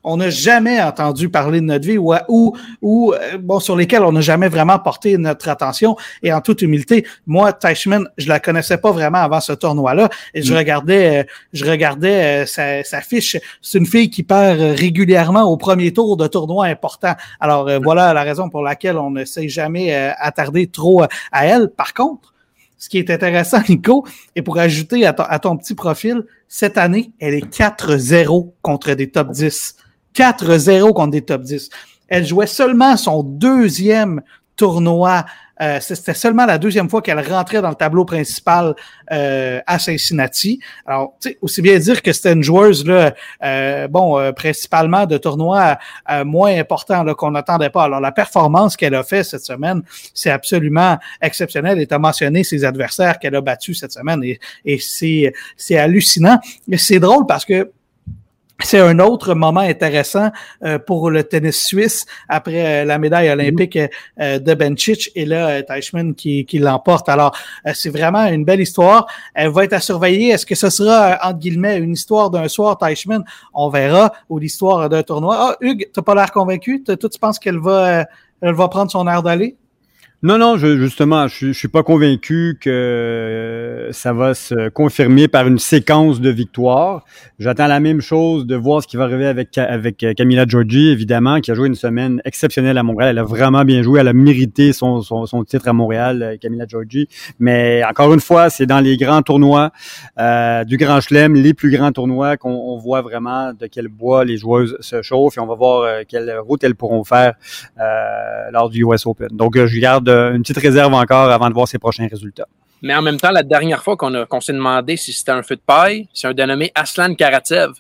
On n'a jamais entendu parler de notre vie ou, ou, ou euh, bon, sur lesquels on n'a jamais vraiment porté notre attention. Et en toute humilité, moi, Teichmann, je la connaissais pas vraiment avant ce tournoi-là. Et je mm. regardais, euh, je regardais euh, sa, sa, fiche. C'est une fille qui perd régulièrement au premier tour de tournoi important. Alors, mm. voilà la raison pour laquelle on ne s'est jamais attardé trop à elle. Par contre, ce qui est intéressant, Nico, et pour ajouter à ton, petit profil, cette année, elle est 4-0 contre des top 10. 4-0 contre des top 10. Elle jouait seulement son deuxième tournoi euh, c'était seulement la deuxième fois qu'elle rentrait dans le tableau principal euh, à Cincinnati. Alors, aussi bien dire que c'était une joueuse, là, euh, bon, principalement de tournois moins importants qu'on n'attendait pas. Alors, la performance qu'elle a fait cette semaine, c'est absolument exceptionnel. Et tu as mentionné ses adversaires qu'elle a battus cette semaine et, et c'est hallucinant. Mais c'est drôle parce que c'est un autre moment intéressant euh, pour le tennis suisse après euh, la médaille mm-hmm. olympique euh, de Benchich et là Teichmann qui, qui l'emporte. Alors c'est vraiment une belle histoire. Elle va être à surveiller. Est-ce que ce sera entre guillemets une histoire d'un soir? Teichmann On verra ou l'histoire d'un tournoi? Ah Hugues, t'as pas l'air convaincu? Toi tu penses qu'elle va elle va prendre son air d'aller? Non, non, je, justement, je, je suis pas convaincu que ça va se confirmer par une séquence de victoires. J'attends la même chose de voir ce qui va arriver avec, avec Camila Giorgi, évidemment, qui a joué une semaine exceptionnelle à Montréal. Elle a vraiment bien joué. Elle a mérité son, son, son titre à Montréal, euh, Camila Giorgi. Mais encore une fois, c'est dans les grands tournois euh, du Grand Chelem, les plus grands tournois qu'on voit vraiment de quel bois les joueuses se chauffent et on va voir euh, quelle route elles pourront faire euh, lors du US Open. Donc, je garde une petite réserve encore avant de voir ses prochains résultats. Mais en même temps, la dernière fois qu'on s'est demandé si c'était un feu de paille, c'est un dénommé Aslan Karatsev,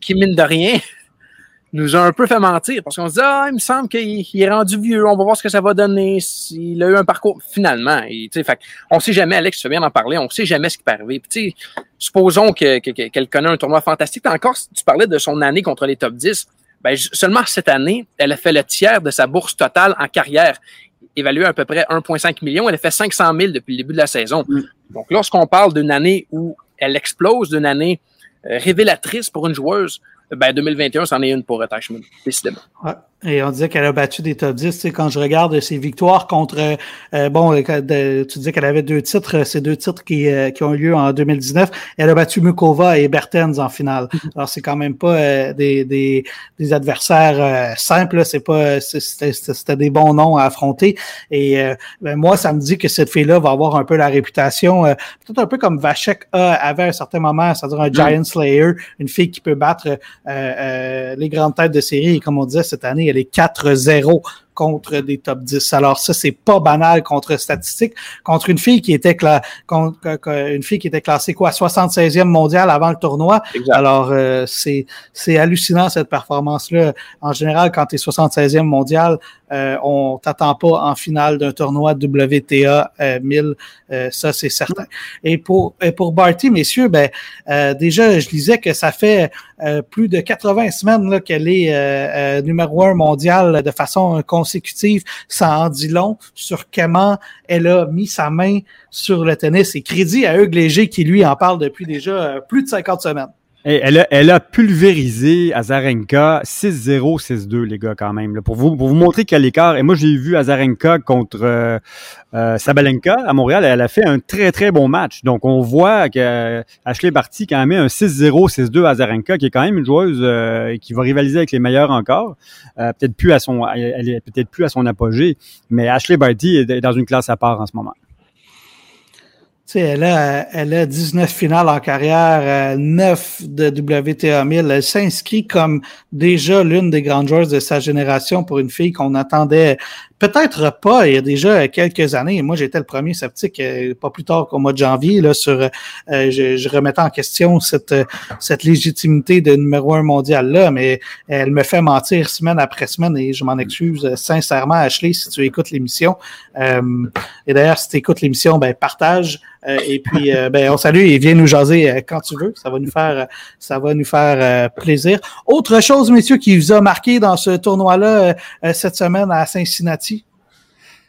qui, mine de rien, (laughs) nous a un peu fait mentir parce qu'on se dit Ah, il me semble qu'il est rendu vieux, on va voir ce que ça va donner. Il a eu un parcours finalement. Et, fait, on sait jamais, Alex, tu fais bien d'en parler, on sait jamais ce qui peut arriver. Puis, supposons qu'elle que, que, connaît un tournoi fantastique. Encore, tu parlais de son année contre les top 10. Ben, seulement cette année, elle a fait le tiers de sa bourse totale en carrière évalué à peu près 1,5 million. Elle a fait 500 000 depuis le début de la saison. Mm. Donc, lorsqu'on parle d'une année où elle explose, d'une année euh, révélatrice pour une joueuse, ben 2021, c'en est une pour Attachment, décidément. Ouais. Et on disait qu'elle a battu des top 10. Tu sais, quand je regarde ses victoires contre, euh, bon, euh, tu disais qu'elle avait deux titres, ces deux titres qui, euh, qui ont eu lieu en 2019. Elle a battu Mukova et Bertens en finale. Mm-hmm. Alors, c'est quand même pas des, des, des, adversaires simples. C'est pas, c'était des bons noms à affronter. Et ben, moi, ça me dit que cette fille-là va avoir un peu la réputation, peut-être un peu comme Vachek a, avait à un certain moment, c'est-à-dire un mm. Giant Slayer, une fille qui peut battre les grandes têtes de série. Et comme on disait cette année, elle est 4-0 contre des top 10. Alors ça, c'est pas banal contre statistique. Contre une fille qui était contre, une fille qui était classée quoi, 76e mondial avant le tournoi. Alors euh, c'est c'est hallucinant cette performance-là. En général, quand tu es 76e mondial, euh, on t'attend pas en finale d'un tournoi WTA 1000. Euh, ça, c'est certain. Et pour et pour Barty, messieurs, ben déjà, je disais que ça fait plus de 80 semaines qu'elle est numéro un mondial de façon constante ça en dit long sur comment elle a mis sa main sur le tennis. Et crédit à Hugues Léger qui, lui, en parle depuis déjà euh, plus de 50 semaines. Elle, a, elle a pulvérisé Azarenka 6-0, 6-2, les gars, quand même. pour, vous, pour vous montrer quel écart. Et moi, j'ai vu Azarenka contre euh, euh, Sabalenka à Montréal. Elle a fait un très, très bon match. Donc, on voit que Ashley Barty, quand même, un 6-0, 6-2 à Azarenka, qui est quand même une joueuse qui va rivaliser avec les meilleurs encore. peut-être plus à son, elle peut-être plus à son apogée. Mais Ashley Barty est dans une classe à part en ce moment elle a, elle a 19 finales en carrière, 9 euh, de WTA 1000. Elle s'inscrit comme déjà l'une des grandes joueuses de sa génération pour une fille qu'on attendait peut-être pas il y a déjà quelques années. Moi, j'étais le premier sceptique euh, pas plus tard qu'au mois de janvier là, sur euh, je, je, remettais en question cette, cette légitimité de numéro un mondial là, mais elle me fait mentir semaine après semaine et je m'en excuse sincèrement, Ashley, si tu écoutes l'émission. et d'ailleurs, si tu écoutes l'émission, ben partage. Euh, et puis, euh, ben, on salue et viens nous jaser euh, quand tu veux. Ça va nous faire, ça va nous faire plaisir. Autre chose, messieurs, qui vous a marqué dans ce tournoi-là cette semaine à Cincinnati?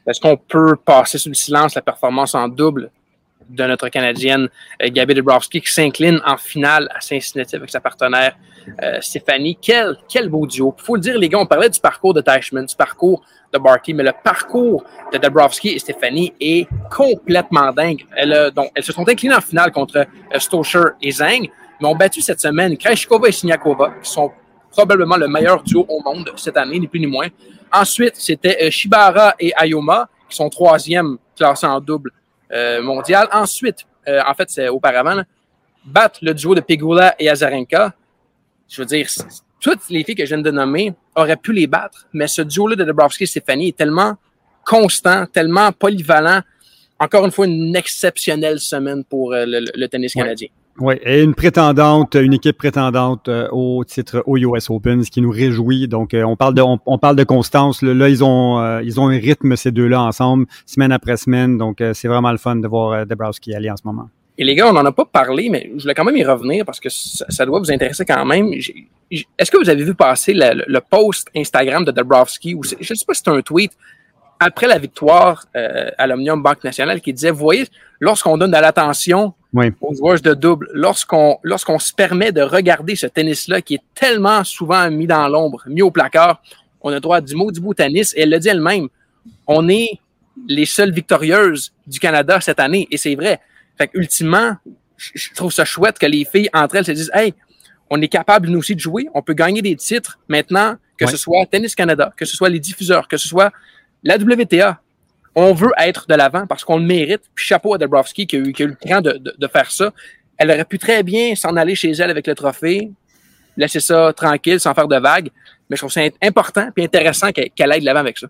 Est-ce qu'on peut passer sous le silence la performance en double de notre Canadienne Gabi Dabrowski qui s'incline en finale à Cincinnati avec sa partenaire Stéphanie? Quel, beau duo. Il faut le dire, les gars, on parlait du parcours de Teichmann, du parcours de Barty, mais le parcours de Dabrowski et Stéphanie est complètement dingue. Elles, donc, elles se sont inclinées en finale contre euh, Stoscher et Zhang, mais ont battu cette semaine Krejcikova et Siniakova, qui sont probablement le meilleur duo au monde cette année, ni plus ni moins. Ensuite, c'était euh, Shibara et Ayoma, qui sont troisième classés en double euh, mondial. Ensuite, en fait, c'est auparavant, battre le duo de Pegula et Azarenka. Je veux dire, toutes les filles que je viens de nommer auraient pu les battre, mais ce duo-là de Dabrowski et Stéphanie est tellement constant, tellement polyvalent. Encore une fois, une exceptionnelle semaine pour euh, le, tennis canadien. Oui, et une prétendante, une équipe prétendante euh, au titre au US Open, ce qui nous réjouit. Donc, euh, on parle de, on, parle de constance. Là, ils ont, ils ont un rythme ces deux-là ensemble, semaine après semaine. Donc, c'est vraiment le fun de voir Dabrowski aller en ce moment. Et les gars, on n'en a pas parlé, mais je voulais quand même y revenir parce que ça, doit vous intéresser quand même. Est-ce que vous avez vu passer le, post Instagram de Dabrowski ou je ne sais pas si c'est un tweet après la victoire euh, à l'Omnium Banque Nationale qui disait, vous voyez, lorsqu'on donne de l'attention aux joueurs de double, lorsqu'on lorsqu'on se permet de regarder ce tennis-là qui est tellement souvent mis dans l'ombre, mis au placard, on a droit à du mot du bout tennis. Et elle le dit elle-même, on est les seules victorieuses du Canada cette année. Et c'est vrai. Fait que, ultimement, je trouve ça chouette que les filles entre elles se disent Hey, on est capable nous aussi de jouer, on peut gagner des titres maintenant, que ce soit Tennis Canada, que ce soit les diffuseurs, que ce soit la WTA. On veut être de l'avant parce qu'on le mérite. Puis chapeau à Dabrowski qui a eu, qui a eu le temps de, faire ça. Elle aurait pu très bien s'en aller chez elle avec le trophée, laisser ça tranquille sans faire de vagues. Mais je trouve ça important et intéressant qu'elle qu aille de l'avant avec ça.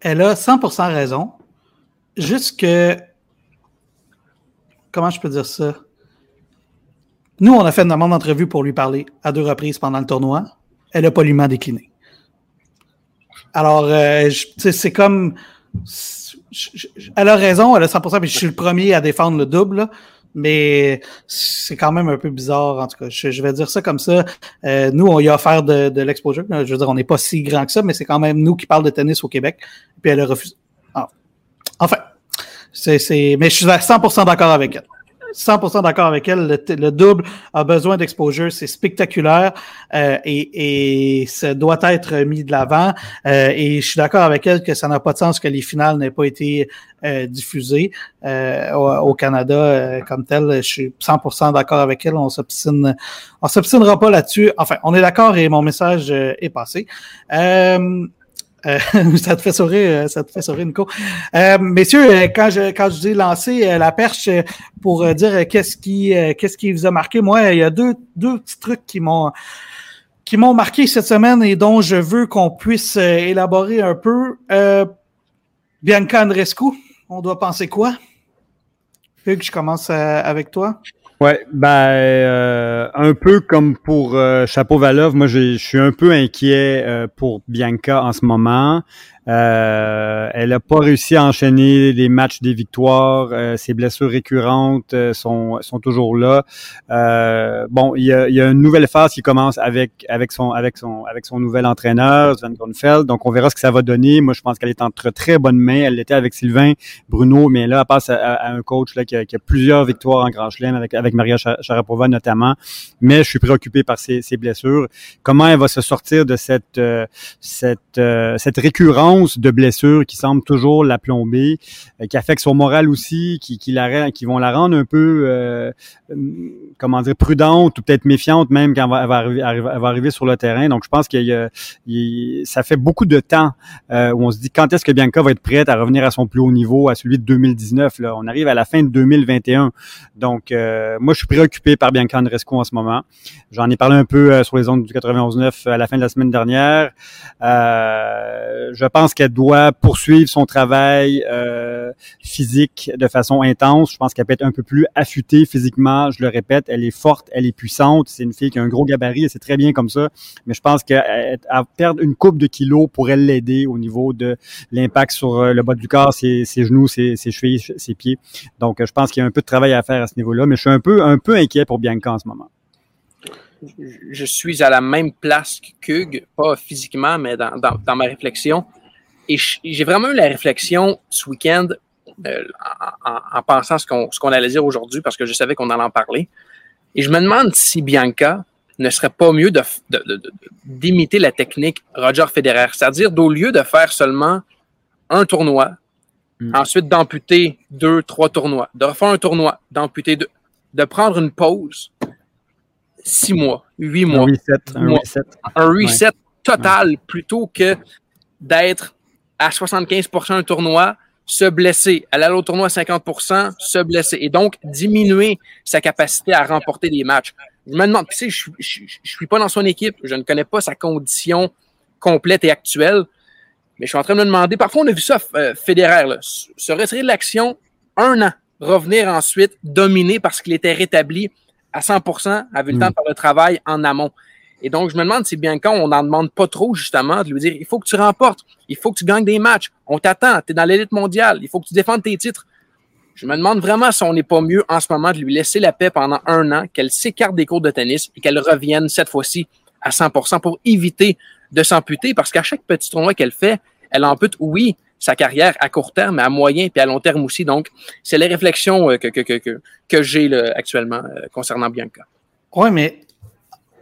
Elle a 100% raison. Juste que comment je peux dire ça? Nous, on a fait une demande d'entrevue pour lui parler à deux reprises pendant le tournoi. Elle a poliment décliné. Alors, euh, c'est comme. Elle a raison, elle a 100%, mais je suis le premier à défendre le double, mais c'est quand même un peu bizarre, en tout cas. Je, vais dire ça comme ça. Euh, nous, on y a offert de, l'exposure. Je veux dire, on n'est pas si grand que ça, mais c'est quand même nous qui parlons de tennis au Québec. Puis elle a refusé. Ah. Enfin, c'est, c'est, mais je suis à 100% d'accord avec elle. 100% d'accord avec elle. Le, le, double a besoin d'exposure, c'est spectaculaire euh, et, et, ça doit être mis de l'avant. Euh, et je suis d'accord avec elle que ça n'a pas de sens que les finales n'aient pas été euh, diffusées euh, au, au, Canada euh, comme tel. Je suis 100% d'accord avec elle. On s'obstine, on s'obstinera pas là-dessus. Enfin, on est d'accord et mon message est passé. Euh, (laughs) ça te fait sourire, ça te fait sourire, Nico. Euh, messieurs, quand je quand je dis lancer la perche pour dire qu'est-ce qui qu'est-ce qui vous a marqué, moi, il y a deux deux petits trucs qui m'ont qui m'ont marqué cette semaine et dont je veux qu'on puisse élaborer un peu. Euh, Bianca Andrescu, on doit penser quoi? Hugues, je commence avec toi. Ouais, ben euh, un peu comme pour euh, Chapeau Valov, moi je suis un peu inquiet euh, pour Bianca en ce moment. Euh, elle n'a pas réussi à enchaîner les matchs des victoires. Euh, ses blessures récurrentes euh, sont, sont toujours là. Euh, bon, il y, a, y, a, une nouvelle phase qui commence avec avec son avec son avec son nouvel entraîneur Sven Grunfeld. Donc on verra ce que ça va donner. Moi, je pense qu'elle est entre très bonnes mains. Elle était avec Sylvain Bruno, mais là, elle passe à, à un coach là qui a, qui a, plusieurs victoires en Grand Chelem avec avec Maria Sharapova notamment. Mais je suis préoccupé par ses, ses blessures. Comment elle va se sortir de cette cette cette récurrence de blessures qui semblent toujours la plomber, euh, qui affectent son moral aussi, qui, qui, vont la rendre un peu, euh, comment dire, prudente ou peut-être méfiante même quand elle va, arriver, sur le terrain. Donc, je pense que ça fait beaucoup de temps euh, où on se dit quand est-ce que Bianca va être prête à revenir à son plus haut niveau, à celui de 2019. Là? On arrive à la fin de 2021. Donc, moi, je suis préoccupé par Bianca Andrescu en ce moment. J'en ai parlé un peu sur les ondes du 91.9 à la fin de la semaine dernière. je pense pense qu'elle doit poursuivre son travail euh, physique de façon intense. Je pense qu'elle peut être un peu plus affûtée physiquement. Je le répète, elle est forte, elle est puissante. C'est une fille qui a un gros gabarit, c'est très bien comme ça. Mais je pense qu'à perdre une coupe de kilos pourrait l'aider au niveau de l'impact sur euh, le bas du corps, ses, genoux, ses, chevilles, ses pieds. Donc, je pense qu'il y a un peu de travail à faire à ce niveau-là. Mais je suis un peu, inquiet pour Bianca en ce moment je suis à la même place que Kug, pas physiquement, mais dans ma réflexion. Et j'ai vraiment eu la réflexion ce week-end euh, en, en, en, pensant ce qu'on allait dire aujourd'hui parce que je savais qu'on allait en parler. Et je me demande si Bianca ne serait pas mieux d'imiter la technique Roger Federer, c'est-à-dire d'au lieu de faire seulement un tournoi, mm. ensuite d'amputer deux, trois tournois, de refaire un tournoi, d'amputer deux, de prendre une pause, six mois, huit mois, un reset, un mois, reset, un reset ouais. total ouais. plutôt que d'être à 75% un tournoi, se blesser. Aller au tournoi à 50% se blesser. Et donc, diminuer sa capacité à remporter des matchs. Je me demande, tu sais, je, je, je, suis pas dans son équipe, je ne connais pas sa condition complète et actuelle, mais je suis en train de me demander, parfois on a vu ça, euh, Federer, là, se retirer de l'action un an, revenir ensuite, dominer parce qu'il était rétabli à 100% avait le mmh. temps de faire le travail en amont. Et donc, je me demande si quand on n'en demande pas trop, justement, de lui dire, il faut que tu remportes, il faut que tu gagnes des matchs, on t'attend, tu es dans l'élite mondiale, il faut que tu défendes tes titres. Je me demande vraiment si on n'est pas mieux en ce moment de lui laisser la paix pendant un an, qu'elle s'écarte des cours de tennis et qu'elle revienne cette fois-ci à 100% pour éviter de s'amputer parce qu'à chaque petit tournoi qu'elle fait, elle ampute, oui, sa carrière à court terme, mais à moyen et à long terme aussi. Donc, c'est les réflexions que, que, que, que, que j'ai actuellement concernant Bianca. Oui, mais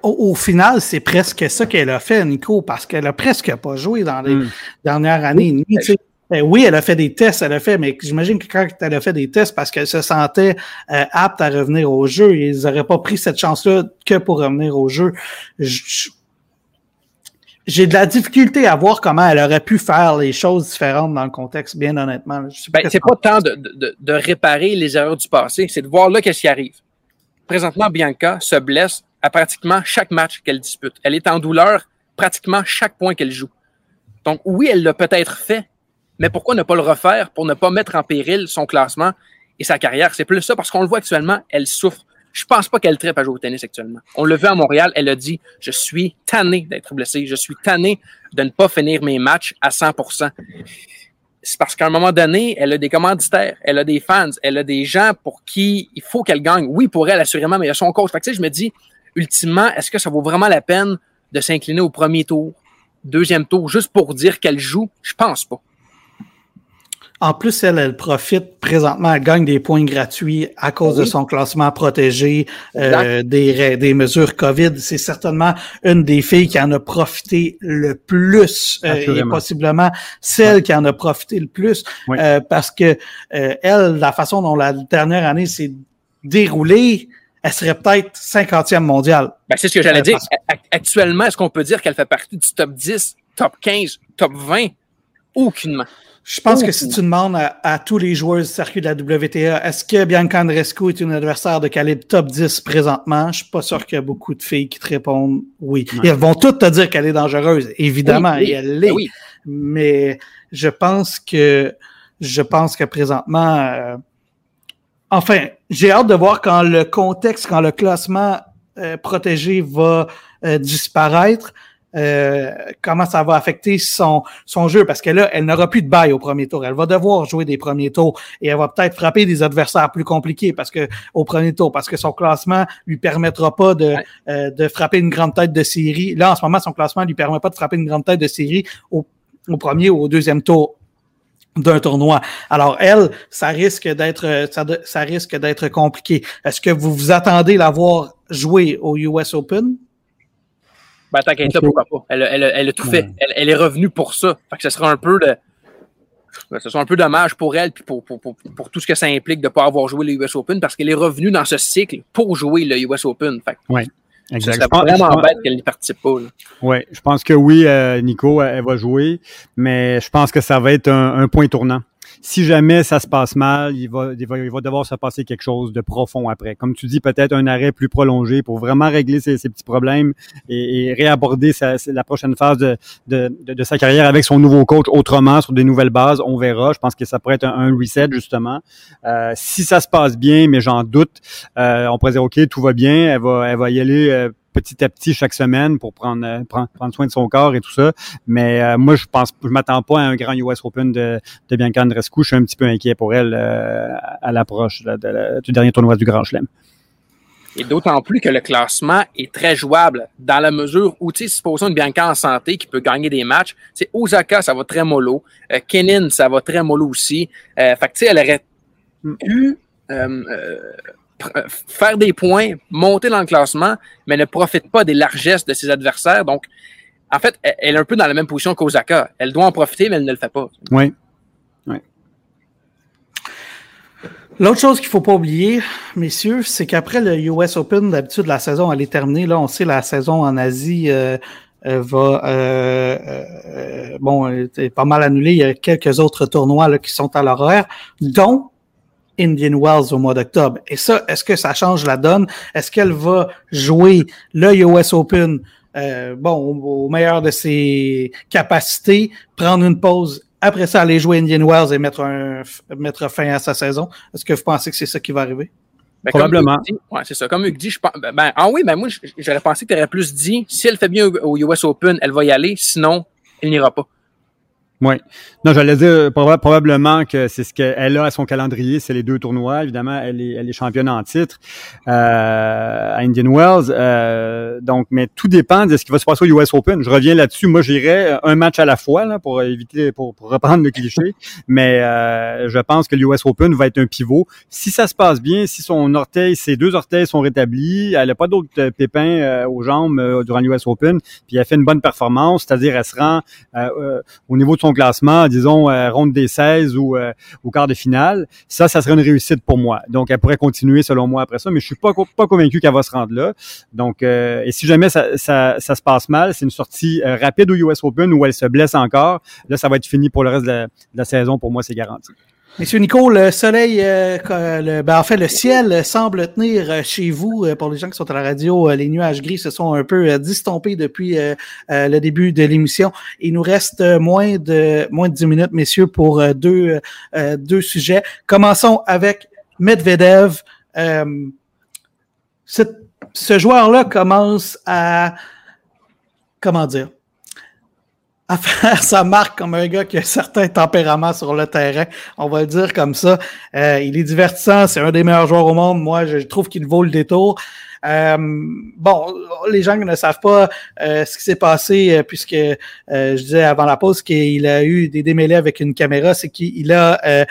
au, au, final, c'est presque ça qu'elle a fait, Nico, parce qu'elle a presque pas joué dans les mm. dernières années et demie. Ben oui, elle a fait des tests, elle a fait, mais j'imagine que quand elle a fait des tests parce qu'elle se sentait euh, apte à revenir au jeu, ils n'auraient pas pris cette chance-là que pour revenir au jeu. J'ai de la difficulté à voir comment elle aurait pu faire les choses différentes dans le contexte, bien honnêtement. Ben, c'est pas tant de, de, de, réparer les erreurs du passé, c'est de voir là qu'est-ce qui arrive. Présentement, Bianca se blesse à pratiquement chaque match qu'elle dispute. Elle est en douleur pratiquement chaque point qu'elle joue. Donc oui, elle l'a peut-être fait, mais pourquoi ne pas le refaire pour ne pas mettre en péril son classement et sa carrière? C'est plus ça parce qu'on le voit actuellement, elle souffre. Je pense pas qu'elle tripe à jouer au tennis actuellement. On l'a vu à Montréal, elle a dit, je suis tanné d'être blessée, je suis tanné de ne pas finir mes matchs à 100%. C'est parce qu'à un moment donné, elle a des commanditaires, elle a des fans, elle a des gens pour qui il faut qu'elle gagne. Oui, pour elle, assurément, mais il y a son coach. Fait je me dis, ultimement, est-ce que ça vaut vraiment la peine de s'incliner au premier tour, deuxième tour, juste pour dire qu'elle joue? Je pense pas. En plus, elle, elle profite présentement, elle gagne des points gratuits à cause de son classement protégé, euh, des, des mesures COVID. C'est certainement une des filles qui en a profité le plus euh, et possiblement celle qui en a profité le plus euh, parce que euh, elle, la façon dont la dernière année s'est déroulée, elle serait peut-être 50e mondiale. Ben, c'est ce que j'allais dire. Actuellement, est-ce qu'on peut dire qu'elle fait partie du top 10, top 15, top 20? Aucunement. Je pense que si tu demandes à, tous les joueurs du circuit de la WTA, est-ce que Bianca Andreescu est une adversaire de calibre top 10 présentement? Je suis pas sûr qu'il y a beaucoup de filles qui te répondent oui. elles vont toutes te dire qu'elle est dangereuse, évidemment, et elle l'est. Mais je pense que je pense que présentement, euh, enfin, j'ai hâte de voir quand le contexte, quand le classement euh, protégé va euh, disparaître. Euh, comment ça va affecter son, son jeu parce que là, elle n'aura plus de bail au premier tour. Elle va devoir jouer des premiers tours et elle va peut-être frapper des adversaires plus compliqués parce que au premier tour, parce que son classement lui permettra pas de, euh, de frapper une grande tête de série. Là, en ce moment, son classement lui permet pas de frapper une grande tête de série au, au premier ou au deuxième tour d'un tournoi. Alors elle, ça risque d'être ça, ça risque d'être compliqué. Est-ce que vous vous attendez la voir jouer au US Open? Ben, tant qu'elle là, pourquoi pas? Elle, elle, elle a tout fait. Elle, elle, est revenue pour ça. Fait que ce sera un peu de. Ben, ce sera un peu dommage pour elle puis pour, pour, pour, pour, tout ce que ça implique de ne pas avoir joué le US Open parce qu'elle est revenue dans ce cycle pour jouer le US Open. Fait oui. Exact. C'est vraiment bête qu'elle n'y participe pas. Oui, je pense que oui, euh, Nico, elle va jouer, mais je pense que ça va être un, un point tournant si jamais ça se passe mal, il va, il va, il va devoir se passer quelque chose de profond après. Comme tu dis, peut-être un arrêt plus prolongé pour vraiment régler ces petits problèmes et, réaborder sa, la prochaine phase de, de, sa carrière avec son nouveau coach autrement, sur des nouvelles bases. On verra. Je pense que ça pourrait être un, reset, justement. Euh, si ça se passe bien, mais j'en doute, euh, on pourrait dire, OK, tout va bien, elle va, elle va y aller euh, petit à petit chaque semaine pour prendre, euh, prendre, prendre, soin de son corps et tout ça. Mais euh, moi, je pense, je m'attends pas à un grand US Open de, de Bianca Andreescu. Je suis un petit peu inquiet pour elle euh, à l'approche du dernier tournoi du Grand Chelem. Et d'autant plus que le classement est très jouable dans la mesure où, tu sais, supposons une Bianca en santé qui peut gagner des matchs, c'est Osaka, ça va très mollo. Euh, Kenin, ça va très mollo aussi. Fait que, tu sais, elle aurait pu euh, faire des points, monter dans le classement, mais ne profite pas des largesses de ses adversaires. Donc, en fait, elle est un peu dans la même position qu'Osaka. Elle doit en profiter, mais elle ne le fait pas. Oui. oui. L'autre chose qu'il faut pas oublier, messieurs, c'est qu'après le US Open, d'habitude, la saison, elle est terminée. Là, on sait la saison en Asie euh, va euh, euh, bon, est pas mal annulée. Il y a quelques autres tournois là, qui sont à l'horaire, dont Indian Wells au mois d'octobre. Et ça, est-ce que ça change la donne? Est-ce qu'elle va jouer le US Open, euh, bon, au, meilleur de ses capacités, prendre une pause, après ça aller jouer Indian Wells et mettre, un, mettre fin à sa saison? Est-ce que vous pensez que c'est ça qui va arriver? Ben, Probablement. ouais, c'est ça. Comme Hugues dit, je pense, ben, ben, ah oui, ben moi, j'aurais pensé que tu aurais plus dit, si elle fait bien au US Open, elle va y aller, sinon, elle n'ira pas. Oui. Non, j'allais dire probablement que c'est ce qu'elle a à son calendrier, c'est les deux tournois. Évidemment, elle est, elle est championne en titre euh, à Indian Wells. Euh, donc, mais tout dépend de ce qui va se passer au US Open. Je reviens là-dessus. Moi, j'irais un match à la fois là, pour éviter, pour, reprendre le cliché. (laughs) mais euh, je pense que l'US Open va être un pivot. Si ça se passe bien, si son orteil, ses deux orteils sont rétablis, elle n'a pas d'autres pépins aux jambes durant l'US Open, puis elle fait une bonne performance, c'est-à-dire elle se rend au niveau de son son classement, disons, ronde des 16 ou au quart de finale, ça, ça serait une réussite pour moi. Donc, elle pourrait continuer selon moi après ça, mais je suis pas, pas convaincu qu'elle va se rendre là. Donc, et si jamais ça, ça, se passe mal, c'est une sortie rapide au US Open où elle se blesse encore. Là, ça va être fini pour le reste de la, de la saison. Pour moi, c'est garanti. Monsieur Nico, le soleil, euh, le, ben en fait, le ciel semble tenir euh, chez vous. Euh, pour les gens qui sont à la radio, les nuages gris se sont un peu distompés depuis le début de l'émission. Il nous reste moins de moins de 10 minutes, messieurs, pour deux, deux sujets. Commençons avec Medvedev. ce joueur-là commence à comment dire à faire sa marque comme un gars qui a un certain tempérament sur le terrain. On va le dire comme ça. Euh, il est divertissant, c'est un des meilleurs joueurs au monde. Moi, je trouve qu'il vaut le détour. Euh, bon, les gens ne savent pas euh, ce qui s'est passé euh, puisque je disais avant la pause qu'il a eu des démêlés avec une caméra, c'est qu'il a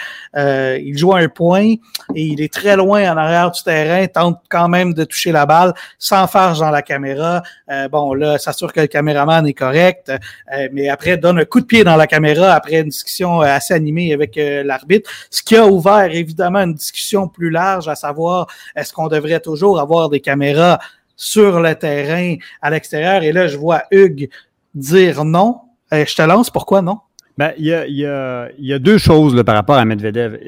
il joue un point et il est très loin en arrière du terrain, tente quand même de toucher la balle sans faire dans la caméra. bon, là, s'assure que le caméraman est correct, mais après donne un coup de pied dans la caméra après une discussion assez animée avec l'arbitre, ce qui a ouvert évidemment une discussion plus large à savoir est-ce qu'on devrait toujours avoir des caméras sur le terrain à l'extérieur. Et là, je vois Hugues dire non. Euh, je te lance, pourquoi non? Ben, il y a, y, a, y a deux choses là, par rapport à Medvedev.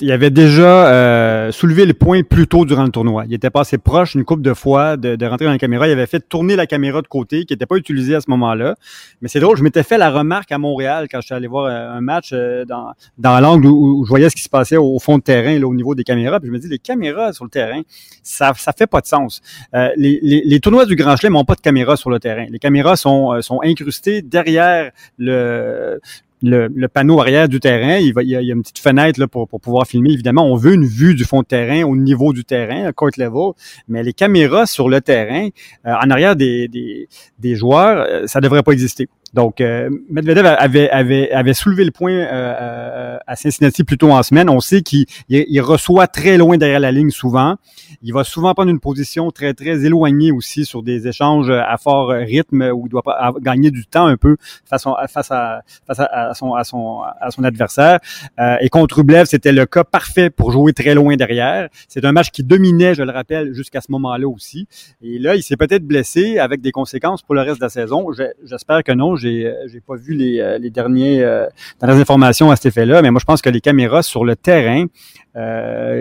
Il avait déjà euh, soulevé le point plus tôt durant le tournoi. Il était passé proche une couple de fois de, de, rentrer dans la caméra. Il avait fait tourner la caméra de côté, qui n'était pas utilisée à ce moment-là. Mais c'est drôle, je m'étais fait la remarque à Montréal quand je suis allé voir euh, un match euh, dans, dans l'angle où, je voyais ce qui se passait au, fond de terrain, là, au niveau des caméras. Puis je me dis, les caméras sur le terrain, ça ça fait pas de sens. Euh, les, les, les, tournois du Grand Chelem n'ont pas de caméras sur le terrain. Les caméras sont, sont incrustées derrière le le, panneau arrière du terrain. Il, y a, une petite fenêtre là, pour, pouvoir filmer. Évidemment, on veut une vue du fond de terrain au niveau du terrain, court level, mais les caméras sur le terrain, euh, en arrière des, des, des joueurs, euh, ça devrait pas exister. Donc, euh, Medvedev avait, avait, avait soulevé le point euh, euh, à Cincinnati plus tôt en semaine. On sait qu'il il reçoit très loin derrière la ligne souvent. Il va souvent prendre une position très, très éloignée aussi sur des échanges à fort rythme où il doit gagner du temps un peu face, à, face, à son adversaire. Euh, et contre Rublev, c'était le cas parfait pour jouer très loin derrière. C'est un match qui dominait, je le rappelle, jusqu'à ce moment-là aussi. Et là, il s'est peut-être blessé avec des conséquences pour le reste de la saison. J'espère que non j'ai euh, j'ai pas vu les, euh, les derniers euh, dernières informations à cet effet-là, mais moi je pense que les caméras sur le terrain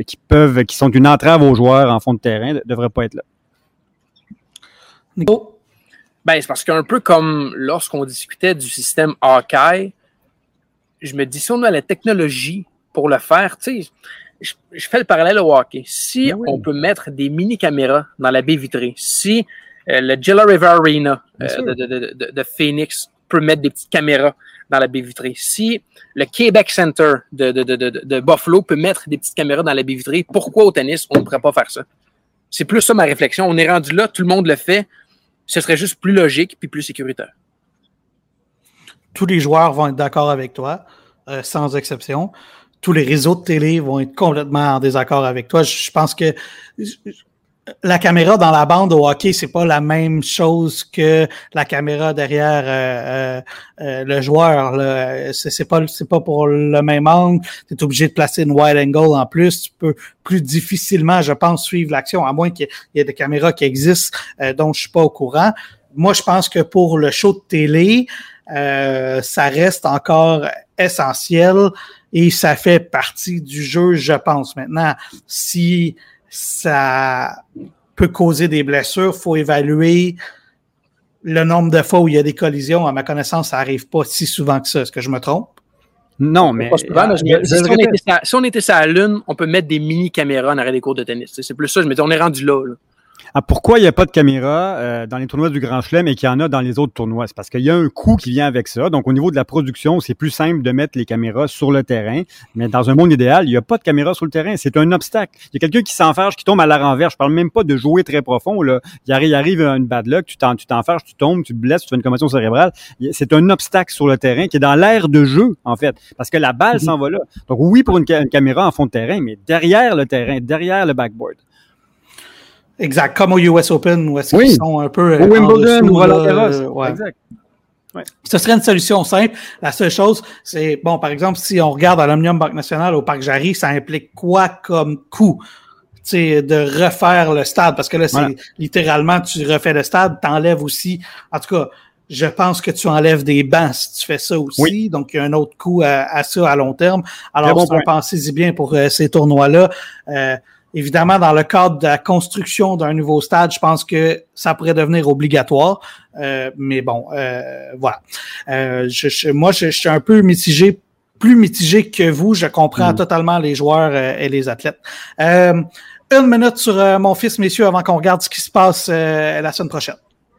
qui peuvent qui sont une entrave aux joueurs en fond de terrain ne devraient pas être là. Nico? Ben, c'est parce qu'un peu comme lorsqu'on discutait du système Hawkeye, je me dis si on a la technologie pour le faire, tu sais, je, fais le parallèle au hockey. Si ben on peut mettre des mini-caméras dans la baie vitrée, si le Jella River Arena de, de, Phoenix peut mettre des petites caméras dans la baie vitrée. Si le Québec Center de, Buffalo peut mettre des petites caméras dans la baie vitrée, pourquoi au tennis, on ne pourrait pas faire ça? C'est plus ça ma réflexion. On est rendu là, tout le monde le fait. Ce serait juste plus logique puis plus sécuritaire. Tous les joueurs vont être d'accord avec toi, euh, sans exception. Tous les réseaux de télé vont être complètement en désaccord avec toi. Je pense que la caméra dans la bande au hockey, c'est pas la même chose que la caméra derrière euh, euh, euh, le joueur. C'est pas c'est pas pour le même angle. Tu es obligé de placer une wide angle en plus. Tu peux plus difficilement, je pense, suivre l'action, à moins qu'il y ait des caméras qui existent dont je suis pas au courant. Moi, je pense que pour le show de télé, ça reste encore essentiel et ça fait partie du jeu, je pense. Maintenant, si ça peut causer des blessures. Il faut évaluer le nombre de fois où il y a des collisions. À ma connaissance, ça n'arrive pas si souvent que ça. Est-ce que je me trompe? Non, mais. si, on était sur la Lune, on peut mettre des mini-caméras en arrêt des cours de tennis. C'est plus ça. Je me dis, on est rendu là. Ah, pourquoi il n'y a pas de caméra euh, dans les tournois du Grand Chelem et qu'il y en a dans les autres tournois? C'est parce qu'il y a un coût qui vient avec ça. Donc, au niveau de la production, c'est plus simple de mettre les caméras sur le terrain. Mais dans un monde idéal, il n'y a pas de caméra sur le terrain. C'est un obstacle. Il y a quelqu'un qui s'enfarge, qui tombe à la renverse. Je parle même pas de jouer très profond. Là. Il arrive, une bad luck, tu t'enfarges, tu tombes, tu te blesses, tu fais une commotion cérébrale. C'est un obstacle sur le terrain qui est dans l'air de jeu, en fait. Parce que la balle mm-hmm. s'en va là. Donc, oui, pour une caméra en fond de terrain, mais derrière le terrain, derrière le backboard. Exact, comme au US Open, où est-ce qu'ils sont un peu. Au Wimbledon ou à la terrasse. ouais. Exact. Ce serait une solution simple. La seule chose, c'est, bon, par exemple, si on regarde à l'Omnium Banque Nationale au Parc Jarry, ça implique quoi comme coût? de refaire le stade, parce que là, c'est littéralement, tu refais le stade, t'enlèves aussi, en tout cas, je pense que tu enlèves des bancs si tu fais ça aussi. Donc, il y a un autre coût à, ça à long terme. Alors, bon pensez-y bien pour euh, ces tournois-là. Euh, évidemment, dans le cadre de la construction d'un nouveau stade, je pense que ça pourrait devenir obligatoire. Euh, mais bon, voilà. Je, moi, je, suis un peu mitigé, plus mitigé que vous. Je comprends mm. totalement les joueurs et les athlètes. une minute sur mon fils, messieurs, avant qu'on regarde ce qui se passe la semaine prochaine.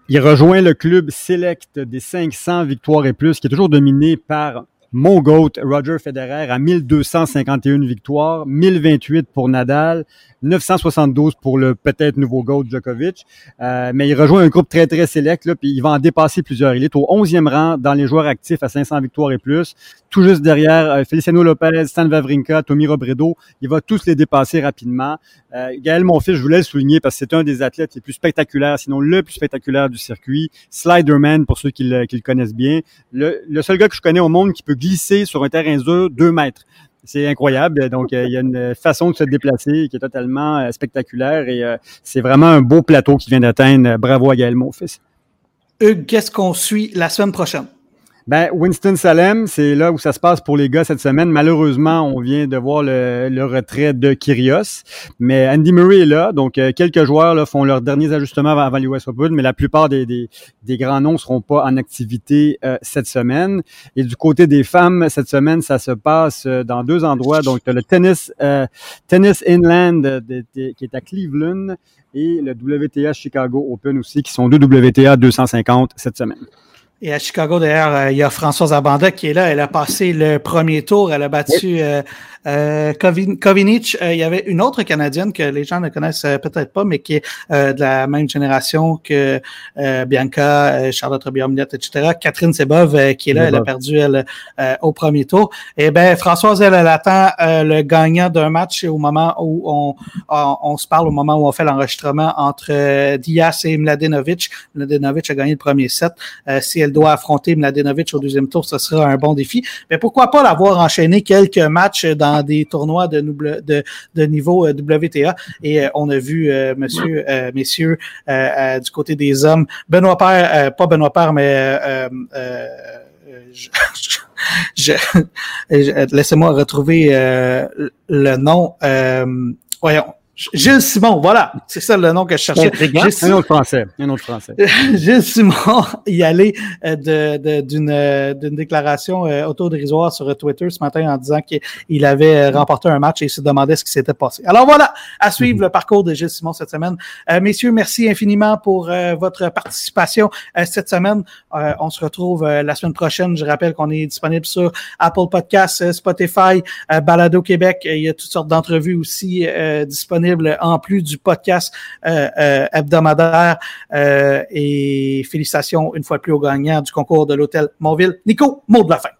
Il rejoint le club Select des 500 victoires et plus, qui est toujours dominé par mon GOAT, Roger Federer, à 1251 victoires, 1028 pour Nadal, 972 pour le peut-être nouveau GOAT Djokovic. Euh, mais il rejoint un groupe très, très sélect, là, puis il va en dépasser plusieurs. Il est au 11e rang dans les joueurs actifs à 500 victoires et plus. Tout juste derrière euh, Feliciano Lopez, Stan Wawrinka, Tommy Robredo. Il va tous les dépasser rapidement. Euh, Gaël Monfils, je voulais le souligner parce que c'est un des athlètes les plus spectaculaires, sinon le plus spectaculaire du circuit. Sliderman, pour ceux qui le, connaissent bien. Le, seul gars que je connais au monde qui peut glisser sur un terrain dur deux mètres. C'est incroyable. Donc, euh, il y a une façon de se déplacer qui est totalement euh, spectaculaire et euh, c'est vraiment un beau plateau qui vient d'atteindre. Bravo à Gaël, mon fils. Hugues, qu'est-ce qu'on suit la semaine prochaine? Ben, Winston-Salem, c'est là où ça se passe pour les gars cette semaine. Malheureusement, on vient de voir le, le retrait de Kyrgios, mais Andy Murray est là. Donc, euh, quelques joueurs là, font leurs derniers ajustements avant, avant l'US Open, mais la plupart des, des, des, grands noms seront pas en activité euh, cette semaine. Et du côté des femmes, cette semaine, ça se passe euh, dans deux endroits. Donc, le tennis, tennis Inland qui est à Cleveland et le WTA Chicago Open aussi, qui sont deux WTA 250 cette semaine. Et à Chicago, d'ailleurs, euh, il y a Françoise Abanda qui est là. Elle a passé le premier tour. Elle a battu euh, euh, Kovinic, euh, il y avait une autre Canadienne que les gens ne connaissent euh, peut-être pas, mais qui est de la même génération que Bianca, Charlotte Robiomlette, etc. Catherine Sebov, qui est là, elle a perdu elle au premier tour. Et eh ben Françoise, elle, elle attend le gagnant d'un match au moment où on, on, se parle, au moment où on fait l'enregistrement entre Diaz et Mladenovic. Mladenovic a gagné le premier set. si elle doit affronter Mladenovic au deuxième tour, ce sera un bon défi. Mais pourquoi pas l'avoir enchaîné quelques matchs dans des tournois de, de, de niveau euh, WTA. Et euh, on a vu, euh, monsieur, messieurs, du côté des hommes, Benoît Père, pas Benoît Père, mais (laughs) je, laissez-moi retrouver le nom. voyons, Gilles Simon, voilà, c'est ça le nom que je cherchais. un autre français, un autre français. (laughs) Gilles Simon (laughs) y allait euh, de, d'une, euh, d'une déclaration euh, autodérisoire sur Twitter ce matin en disant qu'il avait remporté un match et il se demandait ce qui s'était passé. Alors voilà, à suivre le parcours de Gilles Simon cette semaine. messieurs, merci infiniment pour votre participation cette semaine. on se retrouve la semaine prochaine. Je rappelle qu'on est disponible sur Apple Podcasts, Spotify, Balado Québec. Il y a toutes sortes d'entrevues aussi disponibles en plus du podcast euh, euh, hebdomadaire. Euh, et félicitations une fois de plus au gagnant du concours de l'hôtel Montville. Nico, mot de la fin.